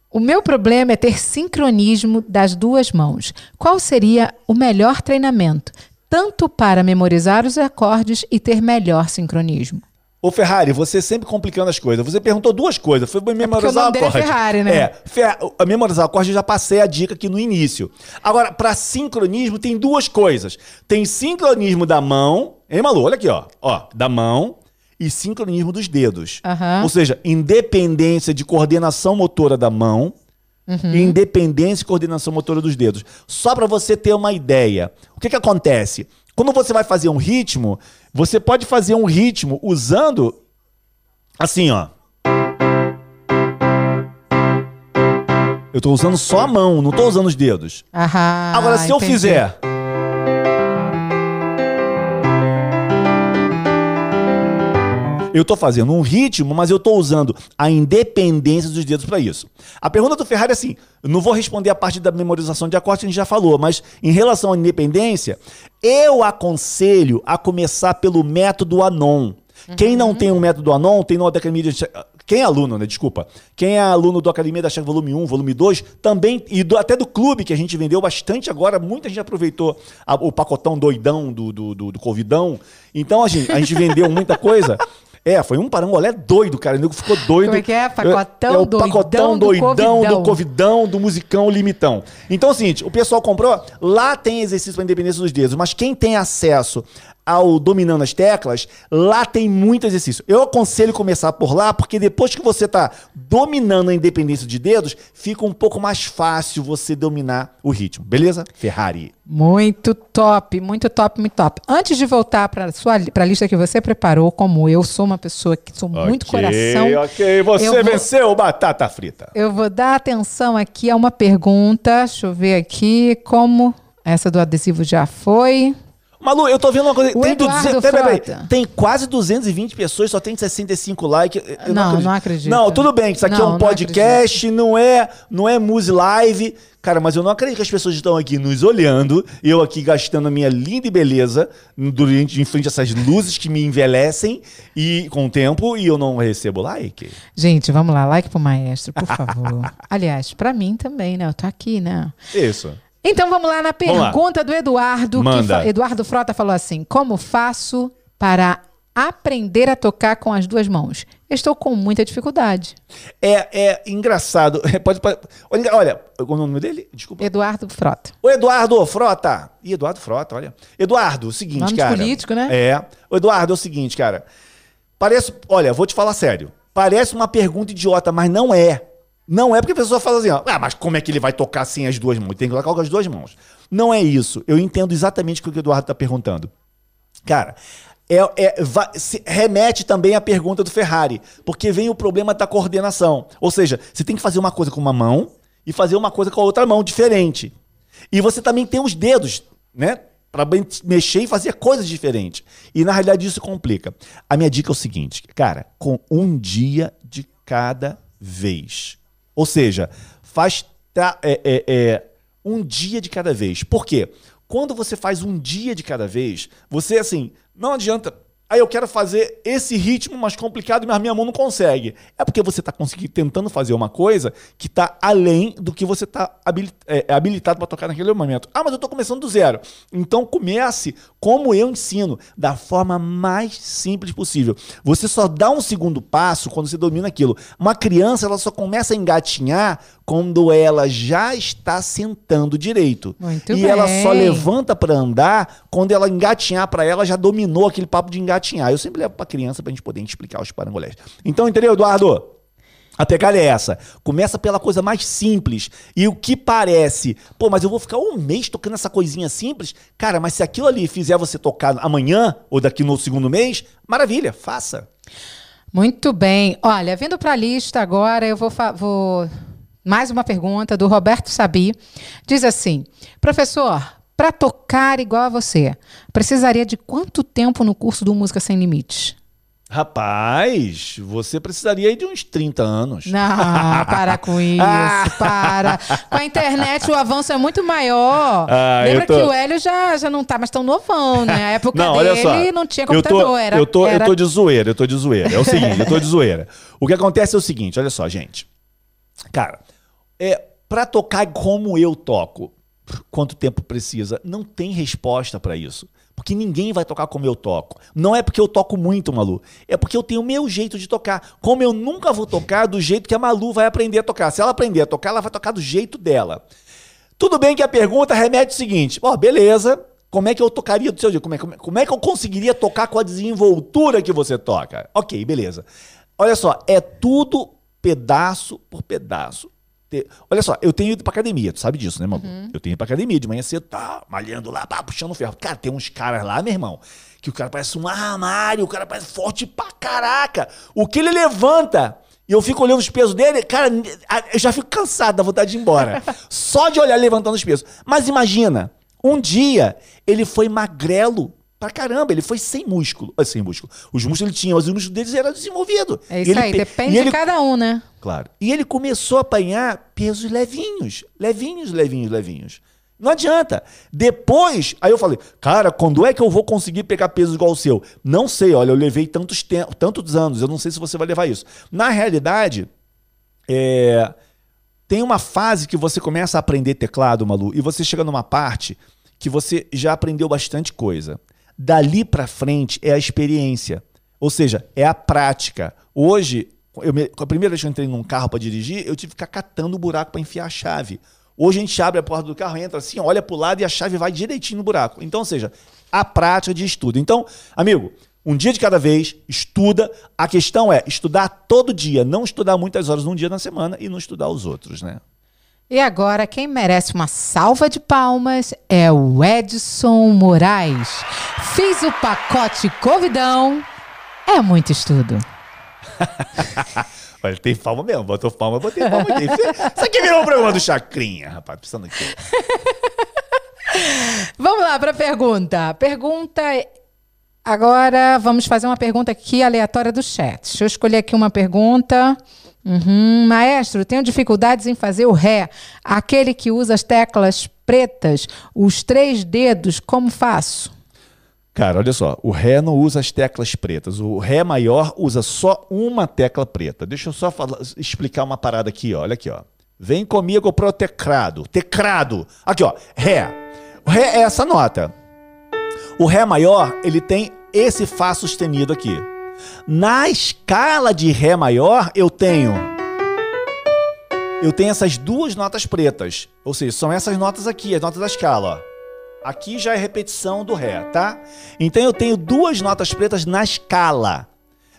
Speaker 1: o meu problema é ter sincronismo das duas mãos. Qual seria o melhor treinamento, tanto para memorizar os acordes e ter melhor sincronismo?
Speaker 2: Ô Ferrari, você sempre complicando as coisas. Você perguntou duas coisas. Foi memorizar
Speaker 1: é
Speaker 2: o acorde.
Speaker 1: É Ferrari, né?
Speaker 2: É, fer... memorizar o acorde eu já passei a dica aqui no início. Agora, para sincronismo tem duas coisas. Tem sincronismo da mão, hein, Malu? Olha aqui, ó. Ó, da mão e sincronismo dos dedos. Uhum. Ou seja, independência de coordenação motora da mão uhum. e independência e coordenação motora dos dedos. Só para você ter uma ideia. O que, que acontece? Quando você vai fazer um ritmo, você pode fazer um ritmo usando assim, ó. Eu tô usando só a mão, não tô usando os dedos.
Speaker 1: Aham,
Speaker 2: Agora, se entendi. eu fizer. Eu estou fazendo um ritmo, mas eu estou usando a independência dos dedos para isso. A pergunta do Ferrari é assim: não vou responder a parte da memorização de acordes que a gente já falou, mas em relação à independência, eu aconselho a começar pelo método Anon. Uhum. Quem não tem o um método Anon, tem no Academia de quem é aluno, né? Desculpa. Quem é aluno do Academia da Chave Volume 1, Volume 2, também, e do, até do clube que a gente vendeu bastante agora, muita gente aproveitou a, o pacotão doidão do, do, do, do Covidão. Então, a gente, a gente vendeu muita coisa. É, foi um parangolé doido, cara. O nego ficou doido. Como
Speaker 1: é que é? Pacotão é, é o
Speaker 2: pacotão doidão, doidão do, do Covidão, do musicão limitão. Então é o seguinte, o pessoal comprou, lá tem exercício para independência dos dedos, mas quem tem acesso ao dominando as teclas, lá tem muito exercício. Eu aconselho começar por lá, porque depois que você está dominando a independência de dedos, fica um pouco mais fácil você dominar o ritmo. Beleza? Ferrari.
Speaker 1: Muito top, muito top, muito top. Antes de voltar para a lista que você preparou, como eu sou uma pessoa que sou okay, muito coração.
Speaker 2: Ok, você vou, venceu batata frita.
Speaker 1: Eu vou dar atenção aqui a uma pergunta. Deixa eu ver aqui como. Essa do adesivo já foi.
Speaker 2: Malu, eu tô vendo uma coisa. tem, 200, peraí, peraí, tem quase 220 pessoas, só tem 65 likes.
Speaker 1: Eu não, não acredito. não acredito.
Speaker 2: Não, tudo bem, isso aqui é não, é um podcast, não, é, não é Muse Live. Cara, mas eu não acredito que as pessoas estão aqui nos olhando, eu aqui gastando a minha linda e beleza durante, em frente a essas luzes que me envelhecem e com o tempo e eu não recebo like.
Speaker 1: Gente, vamos lá, like pro maestro, por favor. (laughs) Aliás, para mim também, né? Eu tô aqui, né?
Speaker 2: Isso.
Speaker 1: Então vamos lá na pergunta lá. do Eduardo. Manda. Eduardo Frota falou assim: Como faço para aprender a tocar com as duas mãos? Estou com muita dificuldade.
Speaker 2: É, é engraçado. (laughs) pode, pode, olha, olha, o nome dele? Desculpa.
Speaker 1: Eduardo Frota.
Speaker 2: O Eduardo Frota. Ih, Eduardo Frota, olha. Eduardo, o seguinte, nome cara.
Speaker 1: político, né?
Speaker 2: É. O Eduardo, é o seguinte, cara. Parece. Olha, vou te falar sério. Parece uma pergunta idiota, mas não é. Não é porque a pessoa fala assim, ó, ah, mas como é que ele vai tocar sem as duas mãos? Tem que tocar com as duas mãos. Não é isso. Eu entendo exatamente o que o Eduardo está perguntando. Cara, é, é, vai, remete também à pergunta do Ferrari, porque vem o problema da coordenação. Ou seja, você tem que fazer uma coisa com uma mão e fazer uma coisa com a outra mão diferente. E você também tem os dedos, né? Para mexer e fazer coisas diferentes. E na realidade isso complica. A minha dica é o seguinte, cara, com um dia de cada vez. Ou seja, faz é, é, é, um dia de cada vez. Por quê? Quando você faz um dia de cada vez, você assim, não adianta Aí eu quero fazer esse ritmo mais complicado, mas minha mão não consegue. É porque você está conseguindo tentando fazer uma coisa que está além do que você está é, habilitado para tocar naquele momento. Ah, mas eu estou começando do zero. Então comece como eu ensino, da forma mais simples possível. Você só dá um segundo passo quando você domina aquilo. Uma criança ela só começa a engatinhar quando ela já está sentando direito. Muito e bem. ela só levanta para andar quando ela engatinhar para ela já dominou aquele papo de engatinhar. Eu sempre levo para criança para a gente poder explicar os parangolés. Então, entendeu, Eduardo? A pegada é essa. Começa pela coisa mais simples. E o que parece, pô, mas eu vou ficar um mês tocando essa coisinha simples? Cara, mas se aquilo ali fizer você tocar amanhã ou daqui no segundo mês, maravilha, faça.
Speaker 1: Muito bem. Olha, vindo para a lista agora, eu vou, vou mais uma pergunta do Roberto Sabi. Diz assim: Professor, para tocar igual a você, precisaria de quanto tempo no curso do Música Sem Limites?
Speaker 2: Rapaz, você precisaria de uns 30 anos.
Speaker 1: Não, (laughs) para com isso, para. Com a internet o avanço é muito maior. Ah, Lembra tô... que o Hélio já, já não tá mais tão novão, né? A época não, dele só, não tinha computador.
Speaker 2: Eu tô,
Speaker 1: era,
Speaker 2: eu, tô,
Speaker 1: era...
Speaker 2: eu tô de zoeira, eu tô de zoeira. É o seguinte, eu tô de zoeira. O que acontece é o seguinte, olha só, gente. Cara, é, para tocar como eu toco, quanto tempo precisa? Não tem resposta para isso. Porque ninguém vai tocar como eu toco. Não é porque eu toco muito, Malu. É porque eu tenho o meu jeito de tocar. Como eu nunca vou tocar do jeito que a Malu vai aprender a tocar. Se ela aprender a tocar, ela vai tocar do jeito dela. Tudo bem que a pergunta remete o seguinte: ó, oh, beleza, como é que eu tocaria do seu jeito? Como é, como, como é que eu conseguiria tocar com a desenvoltura que você toca? Ok, beleza. Olha só, é tudo pedaço por pedaço. Olha só, eu tenho ido pra academia, tu sabe disso, né, mano? Uhum. Eu tenho ido pra academia de manhã cedo, tá malhando lá, pá, puxando ferro. Cara, tem uns caras lá, meu irmão, que o cara parece um armário, o cara parece forte pra caraca. O que ele levanta, e eu fico olhando os pesos dele, cara, eu já fico cansado da vontade de ir embora. (laughs) Só de olhar levantando os pesos. Mas imagina, um dia ele foi magrelo pra caramba. Ele foi sem músculo. Ah, sem músculo. Os músculos ele tinha, mas os músculos deles eram desenvolvidos.
Speaker 1: É isso aí, depende ele, de cada um, né?
Speaker 2: Claro. E ele começou a apanhar pesos levinhos. Levinhos, levinhos, levinhos. Não adianta. Depois, aí eu falei, cara, quando é que eu vou conseguir pegar peso igual o seu? Não sei, olha, eu levei tantos, tantos anos, eu não sei se você vai levar isso. Na realidade, é, tem uma fase que você começa a aprender teclado, Malu, e você chega numa parte que você já aprendeu bastante coisa. Dali para frente é a experiência. Ou seja, é a prática. Hoje, eu me, a primeira vez que eu entrei num carro para dirigir, eu tive que ficar catando o buraco para enfiar a chave. Hoje a gente abre a porta do carro, entra assim, olha para o lado e a chave vai direitinho no buraco. Então, ou seja, a prática de estudo. Então, amigo, um dia de cada vez, estuda. A questão é estudar todo dia, não estudar muitas horas num dia na semana e não estudar os outros, né?
Speaker 1: E agora, quem merece uma salva de palmas é o Edson Moraes. Fiz o pacote Covidão. É muito estudo. (laughs)
Speaker 2: Olha, tem palma mesmo. Botou palma, botei palma aqui. Isso aqui virou um programa do Chacrinha, rapaz. Pensando aqui. (laughs)
Speaker 1: Vamos lá para a pergunta. Pergunta. Agora vamos fazer uma pergunta aqui aleatória do chat. Deixa eu escolher aqui uma pergunta. Uhum. Maestro, tenho dificuldades em fazer o Ré, aquele que usa as teclas pretas, os três dedos, como faço?
Speaker 2: Cara, olha só, o Ré não usa as teclas pretas. O Ré maior usa só uma tecla preta. Deixa eu só falar, explicar uma parada aqui, ó. olha aqui, ó. Vem comigo pro teclado. Teclado. Aqui, ó. Ré. O Ré é essa nota. O Ré maior, ele tem esse Fá sustenido aqui. Na escala de Ré maior, eu tenho. Eu tenho essas duas notas pretas. Ou seja, são essas notas aqui, as notas da escala. Aqui já é repetição do Ré, tá? Então eu tenho duas notas pretas na escala.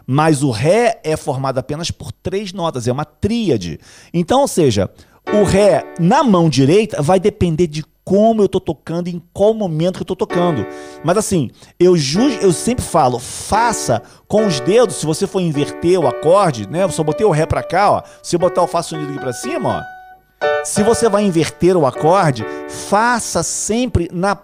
Speaker 2: Mas o Ré é formado apenas por três notas, é uma tríade. Então, ou seja, o Ré na mão direita vai depender de como eu tô tocando, em qual momento que eu tô tocando. Mas assim, eu, eu sempre falo, faça com os dedos, se você for inverter o acorde, né? Eu só botei o Ré pra cá, ó. Se eu botar o Fá sustenido aqui pra cima, ó. Se você vai inverter o acorde, faça sempre na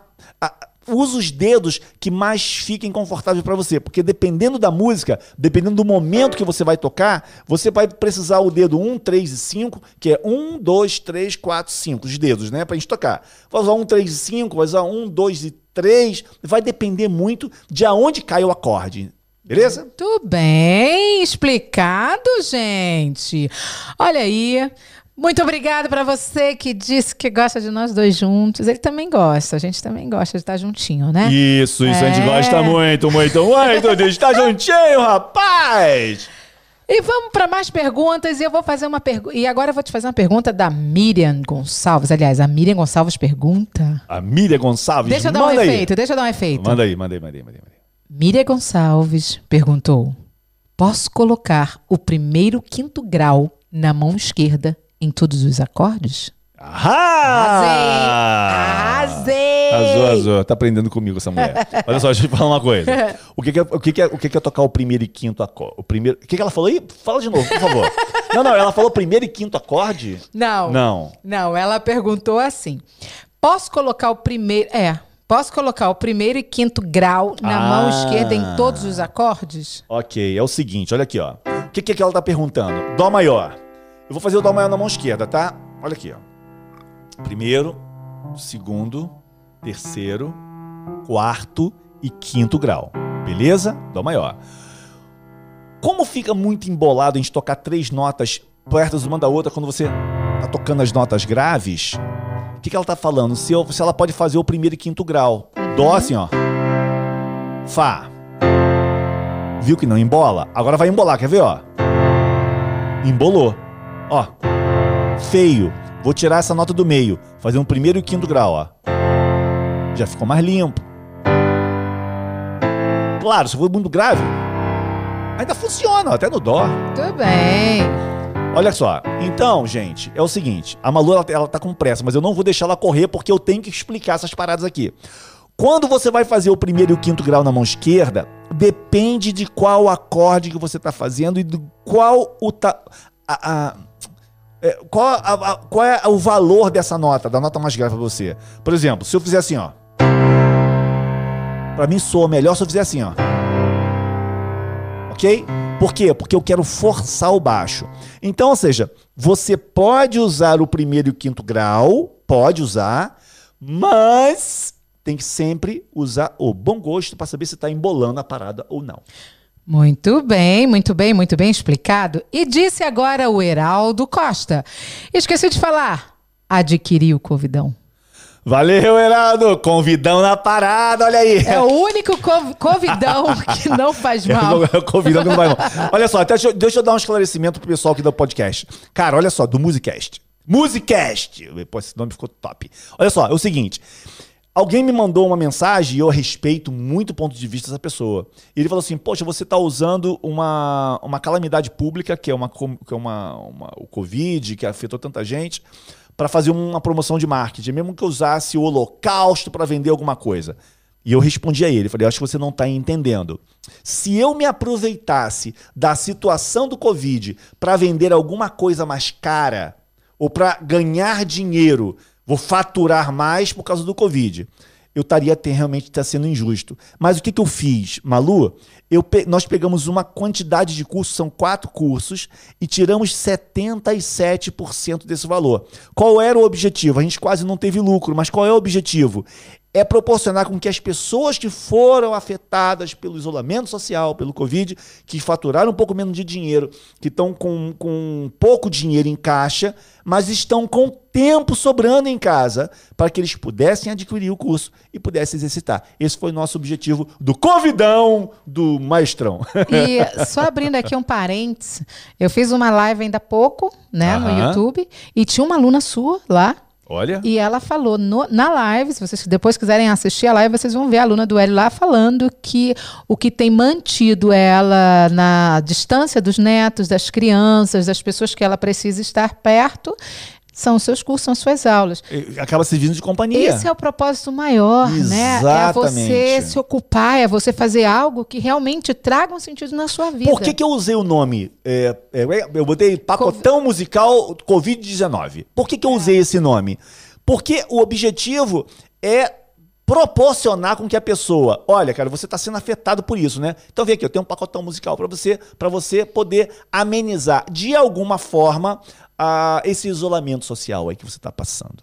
Speaker 2: Usa os dedos que mais fiquem confortáveis para você, porque dependendo da música, dependendo do momento que você vai tocar, você vai precisar o dedo 1, 3 e 5, que é 1, 2, 3, 4, 5, os dedos, né, pra gente tocar. Vai usar 1, 3 e 5, vai usar 1, 2 e 3, vai depender muito de aonde cai o acorde. Beleza?
Speaker 1: Muito bem explicado, gente. Olha aí, muito obrigada para você que disse que gosta de nós dois juntos. Ele também gosta, a gente também gosta de estar juntinho, né?
Speaker 2: Isso, isso, é. a gente é. gosta muito, muito, muito de estar juntinho, rapaz!
Speaker 1: E vamos para mais perguntas e eu vou fazer uma pergunta. E agora eu vou te fazer uma pergunta da Miriam Gonçalves. Aliás, a Miriam Gonçalves pergunta.
Speaker 2: A Miriam Gonçalves,
Speaker 1: Deixa eu dar manda um aí. efeito, deixa eu dar um efeito.
Speaker 2: Manda aí, manda aí, manda aí, manda aí.
Speaker 1: Miriam Gonçalves perguntou: Posso colocar o primeiro quinto grau na mão esquerda em todos os acordes?
Speaker 2: Arrasei!
Speaker 1: Arrasei!
Speaker 2: Azul, azul. Tá aprendendo comigo essa mulher. (laughs) Olha só, deixa eu te falar uma coisa. O que, que, é, o que, que, é, o que, que é tocar o primeiro e quinto acorde? O, primeiro, o que, que ela falou aí? Fala de novo, por favor. (laughs) não, não, ela falou primeiro e quinto acorde?
Speaker 1: Não. Não. Não, ela perguntou assim: posso colocar o primeiro. É. Posso colocar o primeiro e quinto grau na ah. mão esquerda em todos os acordes?
Speaker 2: Ok, é o seguinte, olha aqui, ó. O que, que, que ela tá perguntando? Dó maior. Eu vou fazer o Dó maior na mão esquerda, tá? Olha aqui, ó. Primeiro, segundo, terceiro, quarto e quinto grau. Beleza? Dó maior. Como fica muito embolado a gente tocar três notas perto uma da outra quando você tá tocando as notas graves, o que, que ela tá falando? Se, eu, se ela pode fazer o primeiro e quinto grau. Dó assim, ó. Fá. Viu que não embola? Agora vai embolar, quer ver, ó? Embolou. Ó. Feio. Vou tirar essa nota do meio. Fazer um primeiro e quinto grau, ó. já ficou mais limpo. Claro, se for muito grave, ainda funciona, até no dó.
Speaker 1: Tudo bem.
Speaker 2: Olha só, então, gente, é o seguinte: a Malu ela, ela tá com pressa, mas eu não vou deixar ela correr porque eu tenho que explicar essas paradas aqui. Quando você vai fazer o primeiro e o quinto grau na mão esquerda, depende de qual acorde que você está fazendo e do qual o ta, a, a, é, qual, a, a, qual é o valor dessa nota, da nota mais grave para você. Por exemplo, se eu fizer assim, ó. Para mim soa melhor se eu fizer assim, ó. Ok? Por quê? Porque eu quero forçar o baixo. Então, ou seja, você pode usar o primeiro e o quinto grau, pode usar, mas tem que sempre usar o bom gosto para saber se está embolando a parada ou não.
Speaker 1: Muito bem, muito bem, muito bem explicado. E disse agora o Heraldo Costa. Esqueci de falar, adquiriu o Covidão.
Speaker 2: Valeu, Heraldo. Convidão na parada, olha aí.
Speaker 1: É o único convidão (laughs) que não faz mal. É
Speaker 2: o convidão que não faz mal. Olha só, deixa, deixa eu dar um esclarecimento pro pessoal aqui do podcast. Cara, olha só, do Musicast. Musicast! Pô, esse nome ficou top. Olha só, é o seguinte. Alguém me mandou uma mensagem e eu respeito muito o ponto de vista dessa pessoa. E ele falou assim: Poxa, você está usando uma, uma calamidade pública, que é, uma, que é uma, uma, o Covid, que afetou tanta gente, para fazer uma promoção de marketing, mesmo que eu usasse o holocausto para vender alguma coisa. E eu respondi a ele, falei, acho que você não está entendendo. Se eu me aproveitasse da situação do Covid para vender alguma coisa mais cara, ou para ganhar dinheiro, vou faturar mais por causa do Covid, eu estaria realmente tá sendo injusto. Mas o que, que eu fiz, Malu? Eu, nós pegamos uma quantidade de cursos, são quatro cursos, e tiramos 77% desse valor. Qual era o objetivo? A gente quase não teve lucro, mas qual é o objetivo? é proporcionar com que as pessoas que foram afetadas pelo isolamento social, pelo Covid, que faturaram um pouco menos de dinheiro, que estão com, com pouco dinheiro em caixa, mas estão com tempo sobrando em casa, para que eles pudessem adquirir o curso e pudessem exercitar. Esse foi o nosso objetivo do convidão do maestrão.
Speaker 1: E só abrindo aqui um parênteses, eu fiz uma live ainda há pouco, né, no YouTube, e tinha uma aluna sua lá,
Speaker 2: Olha.
Speaker 1: E ela falou no, na live, se vocês depois quiserem assistir a live, vocês vão ver a aluna do Hélio lá falando que o que tem mantido ela na distância dos netos, das crianças, das pessoas que ela precisa estar perto, são os seus cursos, são as suas aulas.
Speaker 2: Acaba servindo de companhia.
Speaker 1: Esse é o propósito maior,
Speaker 2: Exatamente.
Speaker 1: né? É você se ocupar, é você fazer algo que realmente traga um sentido na sua vida.
Speaker 2: Por que, que eu usei o nome? É, é, eu botei pacotão Co musical Covid-19. Por que, que eu usei esse nome? Porque o objetivo é proporcionar com que a pessoa, olha, cara, você está sendo afetado por isso, né? Então vem aqui, eu tenho um pacotão musical para você, para você poder amenizar de alguma forma a esse isolamento social aí que você está passando.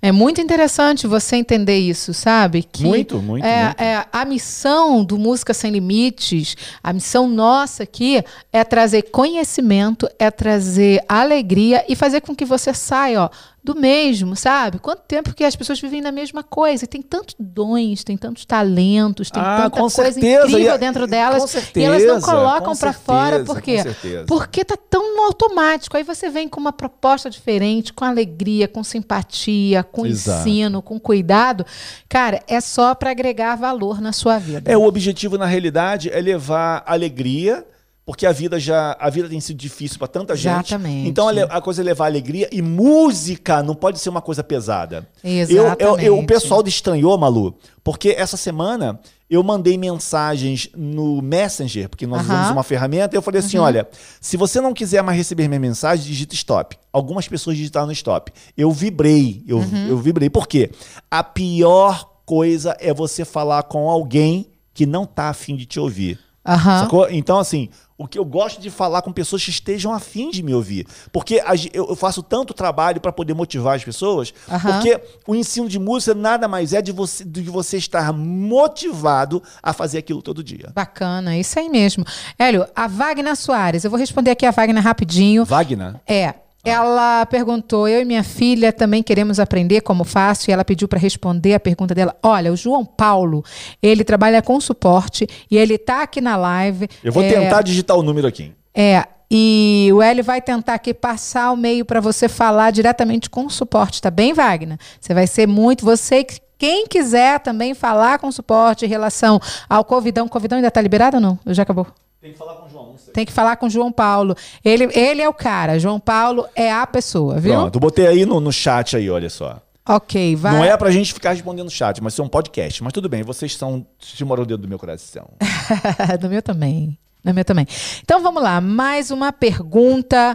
Speaker 1: É muito interessante você entender isso, sabe?
Speaker 2: Que muito, muito,
Speaker 1: é,
Speaker 2: muito.
Speaker 1: É, a missão do Música Sem Limites, a missão nossa aqui é trazer conhecimento, é trazer alegria e fazer com que você saia, ó, do mesmo, sabe? Quanto tempo que as pessoas vivem na mesma coisa? E tem tantos dons, tem tantos talentos, tem ah, tanta coisa certeza. incrível dentro delas.
Speaker 2: Certeza,
Speaker 1: e elas não colocam para fora. Por quê? Porque tá tão no automático. Aí você vem com uma proposta diferente, com alegria, com simpatia, com Exato. ensino, com cuidado. Cara, é só para agregar valor na sua vida.
Speaker 2: É, o objetivo, na realidade, é levar alegria porque a vida já a vida tem sido difícil para tanta gente.
Speaker 1: Exatamente.
Speaker 2: Então a, a, coisa é levar alegria e música não pode ser uma coisa pesada.
Speaker 1: Exatamente.
Speaker 2: Eu, eu, eu, o pessoal estranhou, Malu, porque essa semana eu mandei mensagens no Messenger, porque nós usamos uma ferramenta, e eu falei assim: uhum. olha, se você não quiser mais receber minha mensagem, digita stop. Algumas pessoas digitaram stop. Eu vibrei, eu, uhum. eu vibrei. Por quê? A pior coisa é você falar com alguém que não tá afim de te ouvir.
Speaker 1: Uhum.
Speaker 2: Então, assim, o que eu gosto de falar com pessoas que estejam afim de me ouvir. Porque eu faço tanto trabalho para poder motivar as pessoas, uhum. porque o ensino de música nada mais é de você, de você estar motivado a fazer aquilo todo dia.
Speaker 1: Bacana, isso aí mesmo. Hélio, a Wagner Soares, eu vou responder aqui a Wagner rapidinho.
Speaker 2: Wagner?
Speaker 1: É. Ela perguntou: eu e minha filha também queremos aprender como faço, e ela pediu para responder a pergunta dela. Olha, o João Paulo, ele trabalha com suporte e ele está aqui na live.
Speaker 2: Eu vou é, tentar digitar o número aqui.
Speaker 1: É, e o Hélio vai tentar aqui passar o meio para você falar diretamente com o suporte, tá bem, Wagner? Você vai ser muito. Você que quem quiser também falar com suporte em relação ao Covidão, Covidão ainda está liberado ou não? Já acabou?
Speaker 2: Tem que falar com o João, não sei.
Speaker 1: Tem que falar com o João Paulo. Ele, ele é o cara. João Paulo é a pessoa, viu?
Speaker 2: Pronto, botei aí no, no chat aí, olha só.
Speaker 1: Ok, vai.
Speaker 2: Não é pra gente ficar respondendo chat, mas é um podcast. Mas tudo bem, vocês são. Te moram o dedo do meu coração. (laughs)
Speaker 1: do meu também. Do meu também. Então vamos lá, mais uma pergunta.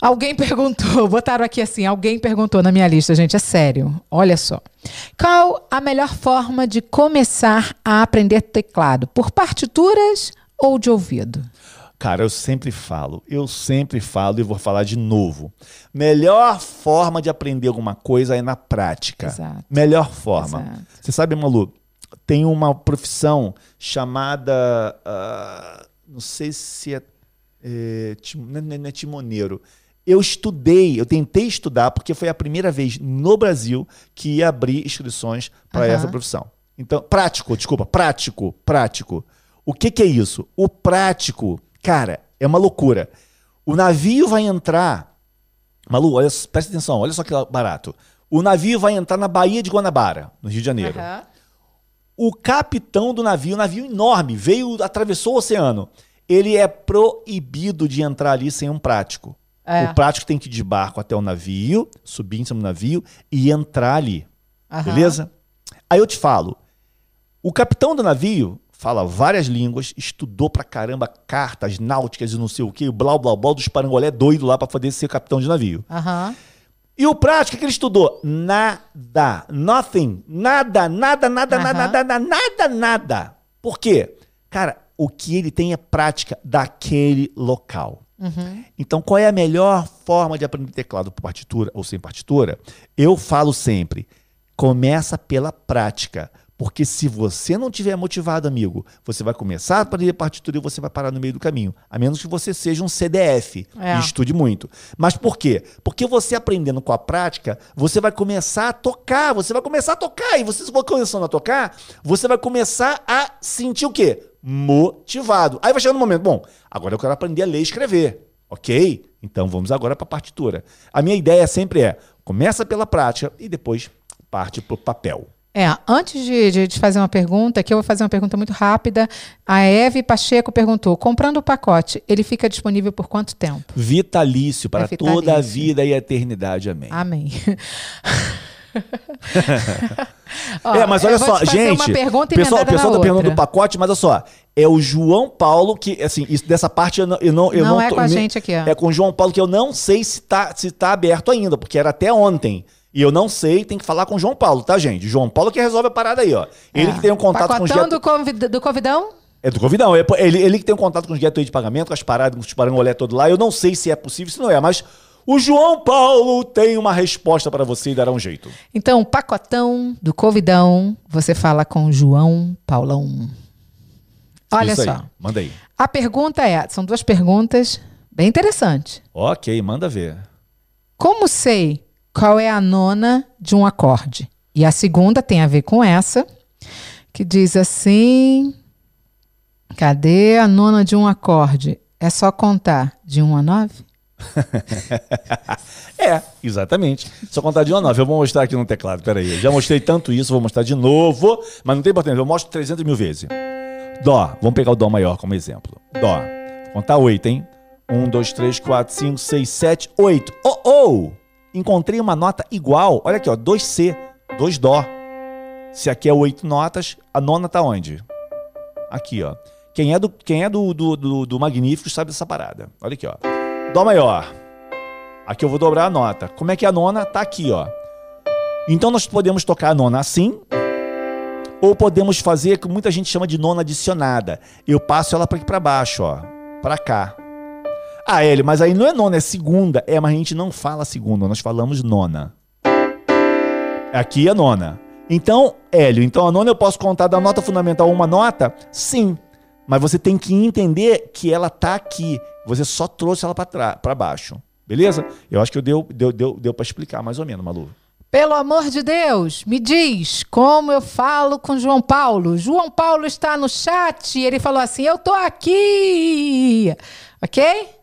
Speaker 1: Alguém (laughs) perguntou, botaram aqui assim, alguém perguntou na minha lista, gente, é sério. Olha só. Qual a melhor forma de começar a aprender teclado? Por partituras ou de ouvido?
Speaker 2: Cara, eu sempre falo, eu sempre falo e vou falar de novo. Melhor forma de aprender alguma coisa é na prática. Exato. Melhor forma. Exato. Você sabe, Malu, tem uma profissão chamada. Uh, não sei se é. é não é timoneiro. Eu estudei, eu tentei estudar, porque foi a primeira vez no Brasil que ia abrir inscrições para uhum. essa profissão. Então, prático, desculpa, prático, prático. O que, que é isso? O prático Cara, é uma loucura. O navio vai entrar. Malu, olha, presta atenção, olha só que barato. O navio vai entrar na Baía de Guanabara, no Rio de Janeiro. Uhum. O capitão do navio, um navio enorme, veio, atravessou o oceano. Ele é proibido de entrar ali sem um prático. É. O prático tem que ir de barco até o navio, subir em cima do navio e entrar ali. Uhum. Beleza? Aí eu te falo: o capitão do navio fala várias línguas, estudou pra caramba cartas náuticas e não sei o que, o blá blá blá dos parangolé doido lá para poder ser capitão de navio.
Speaker 1: Uhum.
Speaker 2: E o prático que ele estudou? Nada. Nothing. Nada, nada, nada, uhum. nada, nada, nada, nada. Por quê? Cara, o que ele tem é prática daquele local. Uhum. Então, qual é a melhor forma de aprender teclado por partitura ou sem partitura? Eu falo sempre: começa pela prática. Porque se você não tiver motivado, amigo, você vai começar a aprender partitura e você vai parar no meio do caminho. A menos que você seja um CDF é. e estude muito. Mas por quê? Porque você aprendendo com a prática, você vai começar a tocar, você vai começar a tocar. E você for começando a tocar, você vai começar a sentir o quê? Motivado. Aí vai chegar no momento, bom, agora eu quero aprender a ler e escrever. Ok? Então vamos agora para a partitura. A minha ideia sempre é, começa pela prática e depois parte para o papel.
Speaker 1: É, antes de, de, de, fazer uma pergunta, que eu vou fazer uma pergunta muito rápida. A Eve Pacheco perguntou: comprando o pacote, ele fica disponível por quanto tempo?
Speaker 2: Vitalício, para é vitalício. toda a vida e a eternidade. Amém.
Speaker 1: Amém. (laughs)
Speaker 2: Ó, é, mas olha só, gente. pessoal, o pessoal tá perguntando do pacote, mas olha só. É o João Paulo que, assim, isso, dessa parte eu não. Eu não, eu
Speaker 1: não,
Speaker 2: não
Speaker 1: é tô, com a gente aqui, ó.
Speaker 2: É com o João Paulo que eu não sei se tá, se tá aberto ainda, porque era até ontem. E eu não sei, tem que falar com o João Paulo, tá, gente? João Paulo que resolve a parada aí, ó. Ele é. que tem um contato
Speaker 1: Pacotão
Speaker 2: com os
Speaker 1: do, convid do Covidão?
Speaker 2: É do Covidão. É, ele, ele que tem um contato com os gateway de pagamento, com as paradas, com os parangolé todo lá. Eu não sei se é possível, se não é, mas o João Paulo tem uma resposta para você e dará um jeito.
Speaker 1: Então, pacotão do Covidão, você fala com o João Paulão. Olha Isso só. Aí.
Speaker 2: Manda aí.
Speaker 1: A pergunta é: são duas perguntas bem interessantes.
Speaker 2: Ok, manda ver.
Speaker 1: Como sei qual é a nona de um acorde. E a segunda tem a ver com essa, que diz assim: cadê a nona de um acorde? É só contar de 1 a 9? (laughs)
Speaker 2: é, exatamente. Só contar de 1 a 9. Eu vou mostrar aqui no teclado, peraí. Eu já mostrei tanto isso, vou mostrar de novo, mas não tem importância, eu mostro 300 mil vezes. Dó, vamos pegar o Dó maior como exemplo. Dó, vou contar 8, hein? 1, 2, 3, 4, 5, 6, 7, 8. Oh, oh! Encontrei uma nota igual. Olha aqui, ó, 2C, 2 Dó. Se aqui é oito notas, a nona tá onde? Aqui, ó. Quem é do, quem é do, do, do, do Magnífico sabe dessa parada. Olha aqui, ó. Dó maior. Aqui eu vou dobrar a nota. Como é que é a nona? Tá aqui, ó. Então nós podemos tocar a nona assim, ou podemos fazer o que muita gente chama de nona adicionada. Eu passo ela para aqui para baixo, ó, para cá. Ah, Hélio, mas aí não é nona, é segunda. É, mas a gente não fala segunda, nós falamos nona. Aqui é nona. Então, Hélio, então a nona eu posso contar da nota fundamental uma nota? Sim. Mas você tem que entender que ela tá aqui. Você só trouxe ela para baixo. Beleza? Eu acho que eu deu, deu, deu, deu para explicar mais ou menos, Malu.
Speaker 1: Pelo amor de Deus, me diz como eu falo com João Paulo. João Paulo está no chat e ele falou assim: Eu tô aqui. Ok?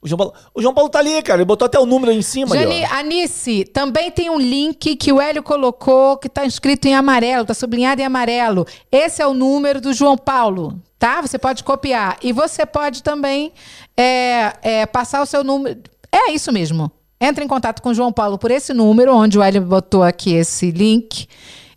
Speaker 2: O João, Paulo, o João Paulo tá ali, cara. Ele botou até o número aí em cima.
Speaker 1: Jani,
Speaker 2: ali,
Speaker 1: Anice, também tem um link que o Hélio colocou que tá escrito em amarelo, tá sublinhado em amarelo. Esse é o número do João Paulo, tá? Você pode copiar. E você pode também é, é, passar o seu número. É isso mesmo. Entre em contato com o João Paulo por esse número, onde o Hélio botou aqui esse link.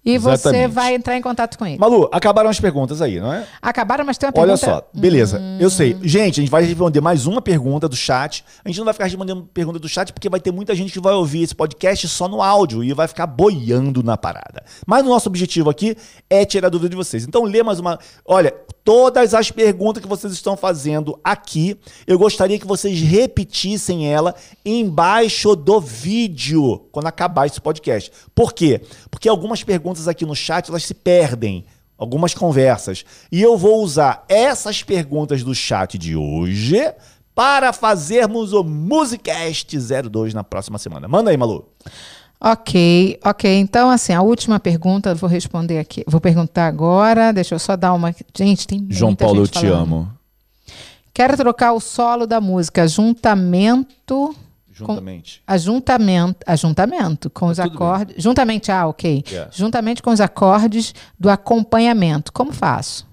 Speaker 1: E Exatamente. você vai entrar em contato com ele.
Speaker 2: Malu, acabaram as perguntas aí, não é?
Speaker 1: Acabaram, mas tem uma pergunta.
Speaker 2: Olha só, beleza. Hum... Eu sei. Gente, a gente vai responder mais uma pergunta do chat. A gente não vai ficar respondendo pergunta do chat porque vai ter muita gente que vai ouvir esse podcast só no áudio e vai ficar boiando na parada. Mas o nosso objetivo aqui é tirar a dúvida de vocês. Então, lê mais uma. Olha, todas as perguntas que vocês estão fazendo aqui, eu gostaria que vocês repetissem ela embaixo do vídeo quando acabar esse podcast. Por quê? Porque algumas perguntas aqui no chat elas se perdem, algumas conversas. E eu vou usar essas perguntas do chat de hoje para fazermos o Musicast 02 na próxima semana. Manda aí, Malu.
Speaker 1: Ok, ok. Então, assim, a última pergunta, vou responder aqui. Vou perguntar agora. Deixa eu só dar uma. Gente, tem muita
Speaker 2: João Paulo,
Speaker 1: eu
Speaker 2: te amo.
Speaker 1: Quero trocar o solo da música Juntamento.
Speaker 2: Juntamente.
Speaker 1: Com, ajuntamento, ajuntamento com os acordes. Bem. Juntamente, ah, ok. Yeah. Juntamente com os acordes do acompanhamento. Como faço?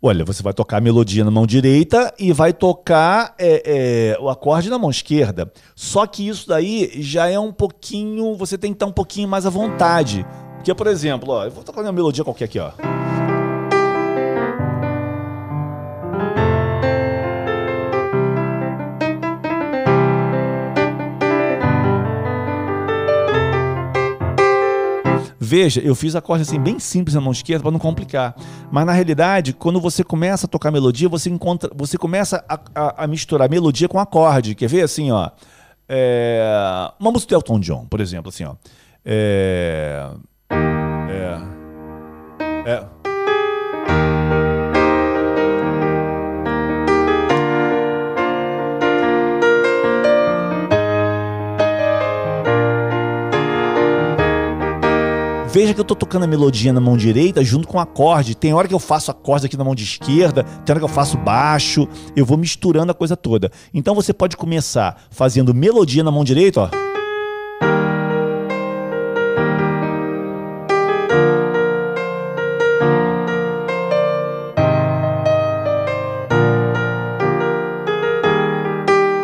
Speaker 2: Olha, você vai tocar a melodia na mão direita e vai tocar é, é, o acorde na mão esquerda. Só que isso daí já é um pouquinho. Você tem que estar um pouquinho mais à vontade. Porque, por exemplo, ó, eu vou tocar uma melodia qualquer aqui, ó. Veja, eu fiz acorde assim bem simples na mão esquerda para não complicar. Mas na realidade, quando você começa a tocar melodia, você encontra, você começa a, a, a misturar melodia com acorde. Quer ver assim, ó? É, uma música do Elton John, por exemplo, assim, ó. É, é, é, Veja que eu tô tocando a melodia na mão direita junto com o acorde. Tem hora que eu faço acorde aqui na mão de esquerda, tem hora que eu faço baixo. Eu vou misturando a coisa toda. Então você pode começar fazendo melodia na mão direita, ó.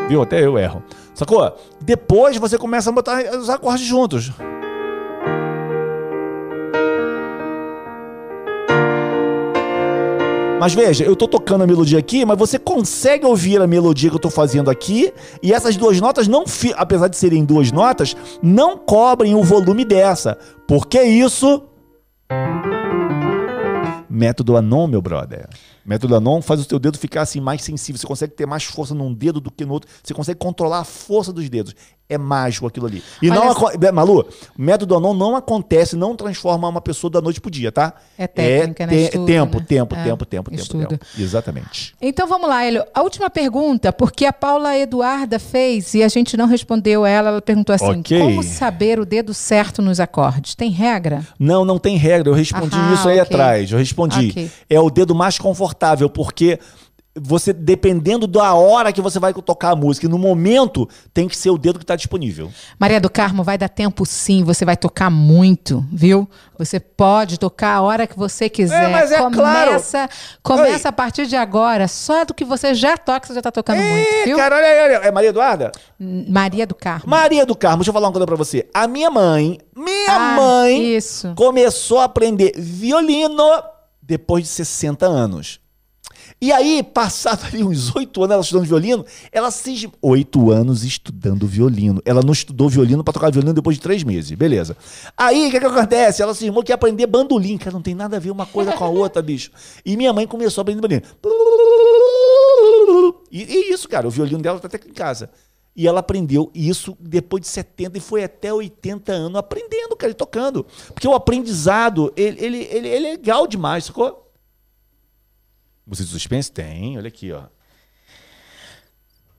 Speaker 2: Viu? Até eu erro. Sacou? Depois você começa a botar os acordes juntos. Mas veja, eu tô tocando a melodia aqui, mas você consegue ouvir a melodia que eu tô fazendo aqui, e essas duas notas não, apesar de serem duas notas, não cobrem o volume dessa. Por que isso? Método Anon, meu brother. Método Anon faz o seu dedo ficar assim mais sensível. Você consegue ter mais força num dedo do que no outro. Você consegue controlar a força dos dedos. É mágico aquilo ali. E Olha não essa... Malu, o método Anon não acontece, não transforma uma pessoa da noite pro dia, tá?
Speaker 1: É técnica, é, né? Estudo,
Speaker 2: tempo,
Speaker 1: né?
Speaker 2: tempo, é, tempo, tempo, tempo, tempo. Exatamente.
Speaker 1: Então vamos lá, Hélio. A última pergunta, porque a Paula Eduarda fez e a gente não respondeu ela. Ela perguntou assim: okay. como saber o dedo certo nos acordes? Tem regra?
Speaker 2: Não, não tem regra. Eu respondi ah, isso aí okay. atrás. Eu respondi. Okay. É o dedo mais confortável, porque você dependendo da hora que você vai tocar a música, no momento tem que ser o dedo que está disponível.
Speaker 1: Maria do Carmo, vai dar tempo sim, você vai tocar muito, viu? Você pode tocar a hora que você quiser. É,
Speaker 2: mas é
Speaker 1: começa,
Speaker 2: claro.
Speaker 1: Começa a partir de agora, só do que você já toca, você já está tocando Ei, muito, viu?
Speaker 2: Cara, olha, olha, é Maria Eduarda?
Speaker 1: Maria do Carmo.
Speaker 2: Maria do Carmo, deixa eu falar uma coisa para você. A minha mãe, minha ah, mãe,
Speaker 1: isso.
Speaker 2: começou a aprender violino depois de 60 anos. E aí, passado ali uns oito anos ela estudando violino, ela se. Oito anos estudando violino. Ela não estudou violino para tocar violino depois de três meses. Beleza. Aí, o que, que acontece? Ela se irmou que ia aprender bandolim. Cara, não tem nada a ver uma coisa com a outra, (laughs) bicho. E minha mãe começou a aprender bandolim. E, e isso, cara, o violino dela tá até aqui em casa. E ela aprendeu isso depois de 70 e foi até 80 anos aprendendo, cara, e tocando. Porque o aprendizado, ele, ele, ele, ele é legal demais, sacou? Música de suspense? Tem, olha aqui, ó.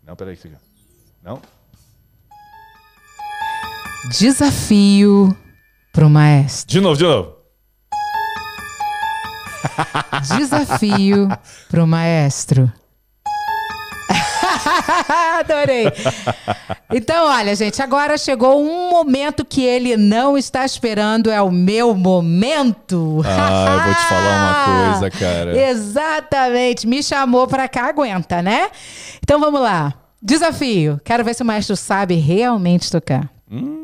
Speaker 2: Não, peraí. Não?
Speaker 1: Desafio pro maestro.
Speaker 2: De novo, de novo.
Speaker 1: Desafio pro maestro. (laughs) Adorei. Então, olha, gente, agora chegou um momento que ele não está esperando, é o meu momento.
Speaker 2: Ah, eu vou te falar uma (laughs) coisa, cara.
Speaker 1: Exatamente. Me chamou pra cá, aguenta, né? Então vamos lá. Desafio. Quero ver se o maestro sabe realmente tocar. Hum.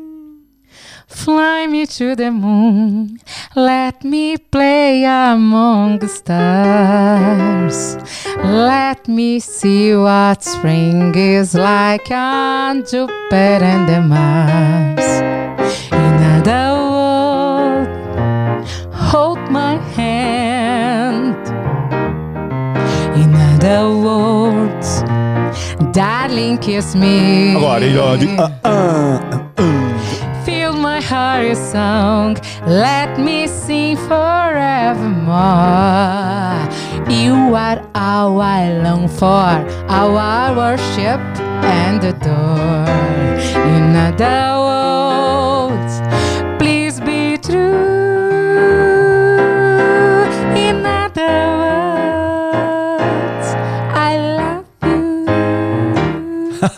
Speaker 1: Fly me to the moon, let me play among the stars. Let me see what spring is like on Jupiter and the Mars. In other words, hold my hand. In other words, darling, kiss me.
Speaker 2: Agora, uh, uh, uh,
Speaker 1: my heart a song. Let me sing forevermore. You are all I long for, all I worship and adore. In other words,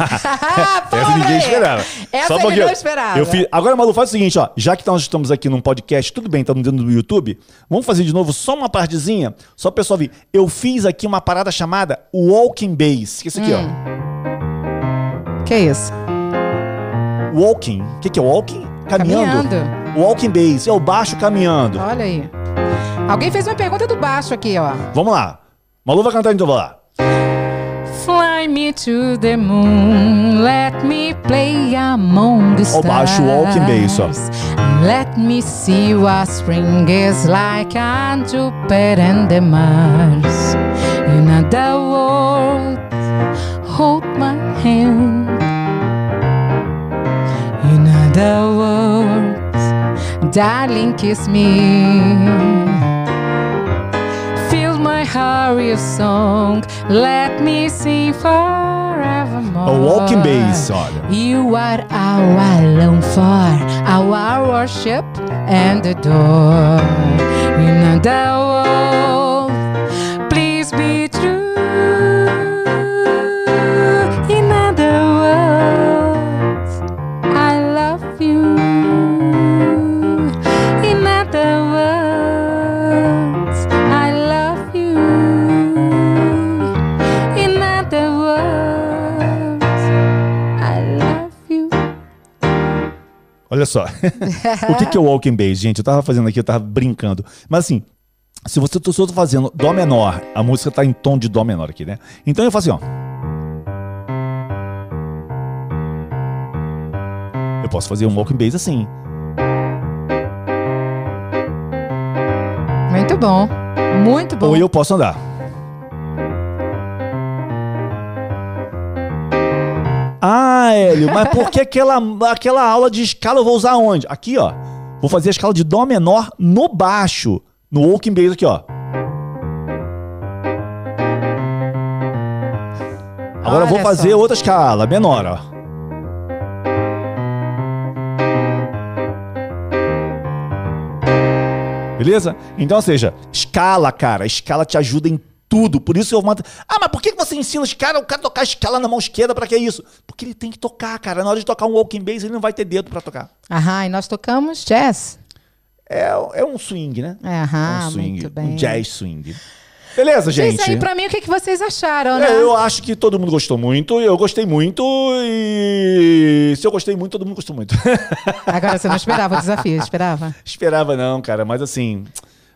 Speaker 1: (laughs)
Speaker 2: Essa ninguém esperava.
Speaker 1: Essa Só ninguém não esperava.
Speaker 2: Eu fiz... Agora, Malu, faz o seguinte, ó. Já que nós estamos aqui num podcast, tudo bem, estamos dentro do YouTube, vamos fazer de novo só uma partezinha, só o pessoal ver. Eu fiz aqui uma parada chamada Walking Bass. Que é isso aqui, hum.
Speaker 1: ó. Que é isso?
Speaker 2: Walking. O que, que é walking? Caminhando. caminhando. Walking Bass. É o baixo caminhando.
Speaker 1: Olha aí. Alguém fez uma pergunta do baixo aqui, ó.
Speaker 2: Vamos lá. Malu vai cantar então, vamos lá.
Speaker 1: Fly me to the moon, let me play among the stars.
Speaker 2: O baixo ó.
Speaker 1: Let me see what spring is like on Jupiter and the Mars. In other words, hold my hand. In other words, darling, kiss me a song. Let me sing forevermore.
Speaker 2: A walking bass, olha.
Speaker 1: You are our long for, our worship and adore. In the world,
Speaker 2: Olha só. (laughs) o que, que é o walking bass, gente? Eu tava fazendo aqui, eu tava brincando. Mas assim, se você se eu tô fazendo dó menor, a música tá em tom de dó menor aqui, né? Então eu faço assim, ó. Eu posso fazer um walking bass assim.
Speaker 1: Muito bom. Muito bom.
Speaker 2: Ou eu posso andar. Ah, Hélio, mas por que aquela, aquela aula de escala eu vou usar onde? Aqui, ó. Vou fazer a escala de Dó menor no baixo. No walking bass aqui, ó. Agora Olha eu vou fazer só. outra escala, menor, ó. Beleza? Então, ou seja, escala, cara. Escala te ajuda em tudo. Por isso eu mando. Ah, mas por que você ensina os caras, o cara tocar escala na mão esquerda, para que isso? Porque ele tem que tocar, cara. Na hora de tocar um walking bass, ele não vai ter dedo para tocar.
Speaker 1: Aham, e nós tocamos jazz.
Speaker 2: É, é um swing, né?
Speaker 1: Aham,
Speaker 2: é um swing,
Speaker 1: muito bem.
Speaker 2: um jazz swing. Beleza, gente. Isso
Speaker 1: aí pra mim, o que, que vocês acharam, né?
Speaker 2: É, eu acho que todo mundo gostou muito, eu gostei muito e se eu gostei muito, todo mundo gostou muito. (laughs)
Speaker 1: Agora você não esperava o desafio, esperava?
Speaker 2: Esperava não, cara, mas assim...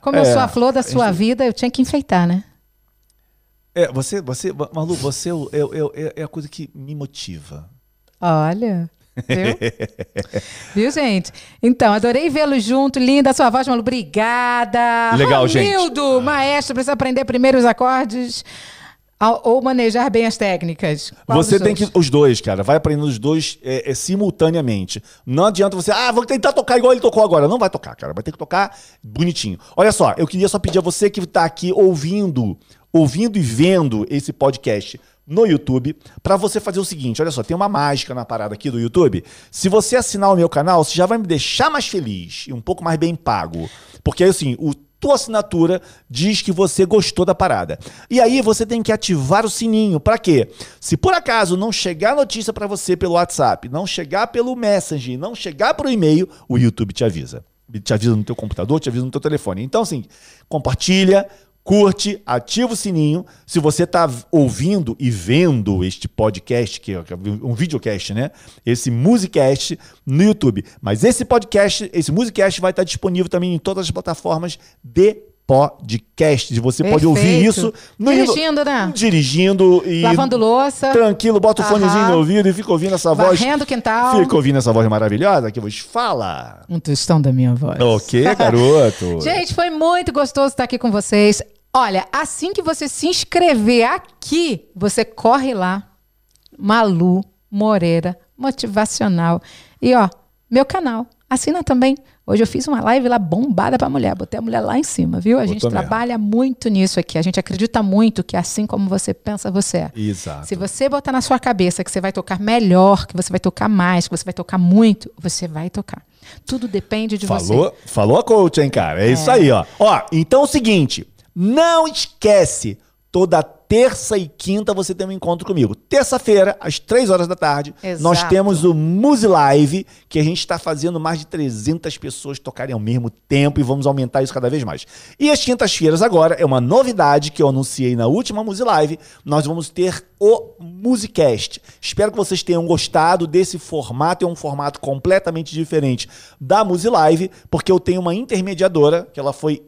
Speaker 1: Como é, eu sou a flor da sua gente... vida, eu tinha que enfeitar, né?
Speaker 2: É, você, você, Malu, você é, é, é, é a coisa que me motiva.
Speaker 1: Olha. (laughs) Viu? Viu, gente? Então, adorei vê-lo junto. Linda sua voz, Malu. Obrigada.
Speaker 2: Legal, Romildo, gente.
Speaker 1: Romildo, maestro, precisa aprender primeiro os acordes ou manejar bem as técnicas?
Speaker 2: Qual você tem dois? que. Os dois, cara. Vai aprendendo os dois é, é, simultaneamente. Não adianta você. Ah, vou tentar tocar igual ele tocou agora. Não vai tocar, cara. Vai ter que tocar bonitinho. Olha só, eu queria só pedir a você que está aqui ouvindo ouvindo e vendo esse podcast no YouTube, para você fazer o seguinte, olha só, tem uma mágica na parada aqui do YouTube. Se você assinar o meu canal, você já vai me deixar mais feliz e um pouco mais bem pago. Porque assim, o tua assinatura diz que você gostou da parada. E aí você tem que ativar o sininho. Para quê? Se por acaso não chegar notícia para você pelo WhatsApp, não chegar pelo Messenger, não chegar pro e-mail, o YouTube te avisa. Te avisa no teu computador, te avisa no teu telefone. Então, assim, compartilha, curte, ativa o sininho. Se você está ouvindo e vendo este podcast, que é um videocast, né? Esse Musicast no YouTube. Mas esse podcast, esse Musicast vai estar disponível também em todas as plataformas de podcast. Você Perfeito. pode ouvir isso
Speaker 1: no dirigindo, né?
Speaker 2: Dirigindo e
Speaker 1: lavando louça.
Speaker 2: Tranquilo, bota o Aham. fonezinho no ouvido e fica ouvindo essa
Speaker 1: Varrendo
Speaker 2: voz.
Speaker 1: Varrendo o quintal.
Speaker 2: Fica ouvindo essa voz maravilhosa que vos fala.
Speaker 1: Um tostão da minha voz.
Speaker 2: O que, garoto? (laughs)
Speaker 1: Gente, foi muito gostoso estar aqui com vocês. Olha, assim que você se inscrever aqui, você corre lá, Malu Moreira Motivacional. E ó, meu canal, assina também. Hoje eu fiz uma live lá bombada pra mulher, botei a mulher lá em cima, viu? A Botou gente trabalha mesmo. muito nisso aqui. A gente acredita muito que assim como você pensa, você é.
Speaker 2: Exato.
Speaker 1: Se você botar na sua cabeça que você vai tocar melhor, que você vai tocar mais, que você vai tocar muito, você vai tocar. Tudo depende de
Speaker 2: falou,
Speaker 1: você.
Speaker 2: Falou a coach, hein, cara? É, é isso aí, ó. Ó, então é o seguinte. Não esquece, toda terça e quinta você tem um encontro comigo. Terça-feira, às três horas da tarde, Exato. nós temos o Muse Live, que a gente está fazendo mais de 300 pessoas tocarem ao mesmo tempo e vamos aumentar isso cada vez mais. E as quintas-feiras agora é uma novidade que eu anunciei na última Muse Live, nós vamos ter o Musicast. Espero que vocês tenham gostado desse formato, é um formato completamente diferente da Muse Live, porque eu tenho uma intermediadora, que ela foi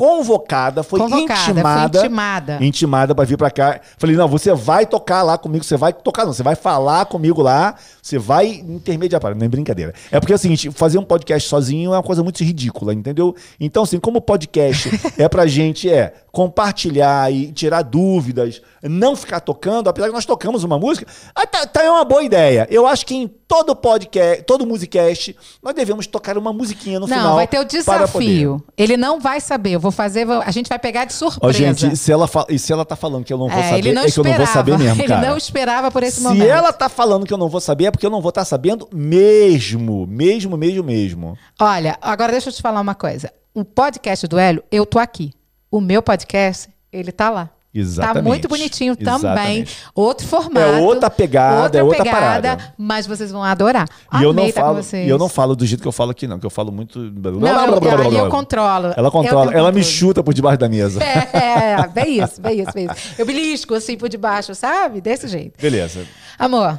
Speaker 2: convocada, foi convocada, intimada, foi intimada, intimada para vir para cá. Falei: "Não, você vai tocar lá comigo, você vai tocar não, você vai falar comigo lá, você vai intermediar para, não é brincadeira. É porque é o seguinte, fazer um podcast sozinho é uma coisa muito ridícula, entendeu? Então assim, como podcast (laughs) é pra gente é compartilhar e tirar dúvidas, não ficar tocando, apesar que nós tocamos uma música, ah, tá, tá é uma boa ideia. Eu acho que em todo podcast, todo musicast, nós devemos tocar uma musiquinha no
Speaker 1: não,
Speaker 2: final.
Speaker 1: Não, vai ter o desafio. Ele não vai saber. Eu vou fazer, a gente vai pegar de surpresa. Ó,
Speaker 2: gente, se ela, e se ela tá falando que eu não vou é, saber, é que eu não vou saber mesmo, (laughs)
Speaker 1: cara. Ele não esperava por esse
Speaker 2: se
Speaker 1: momento.
Speaker 2: Se ela tá falando que eu não vou saber, é porque eu não vou estar tá sabendo mesmo. Mesmo, mesmo, mesmo.
Speaker 1: Olha, agora deixa eu te falar uma coisa. O podcast do Hélio, eu tô aqui. O meu podcast, ele tá lá.
Speaker 2: Exatamente.
Speaker 1: Tá muito bonitinho Exatamente. também. Outro formato.
Speaker 2: É outra pegada, outra é outra pegada, parada.
Speaker 1: Mas vocês vão adorar.
Speaker 2: E Amei eu não falo, e eu não falo do jeito que eu falo aqui, não, que eu falo muito.
Speaker 1: Não, eu, eu controlo.
Speaker 2: Ela controla, ela me chuta por debaixo da mesa.
Speaker 1: É, é, bem isso, bem isso, bem isso. Eu belisco assim por debaixo, sabe? Desse jeito.
Speaker 2: Beleza.
Speaker 1: Amor,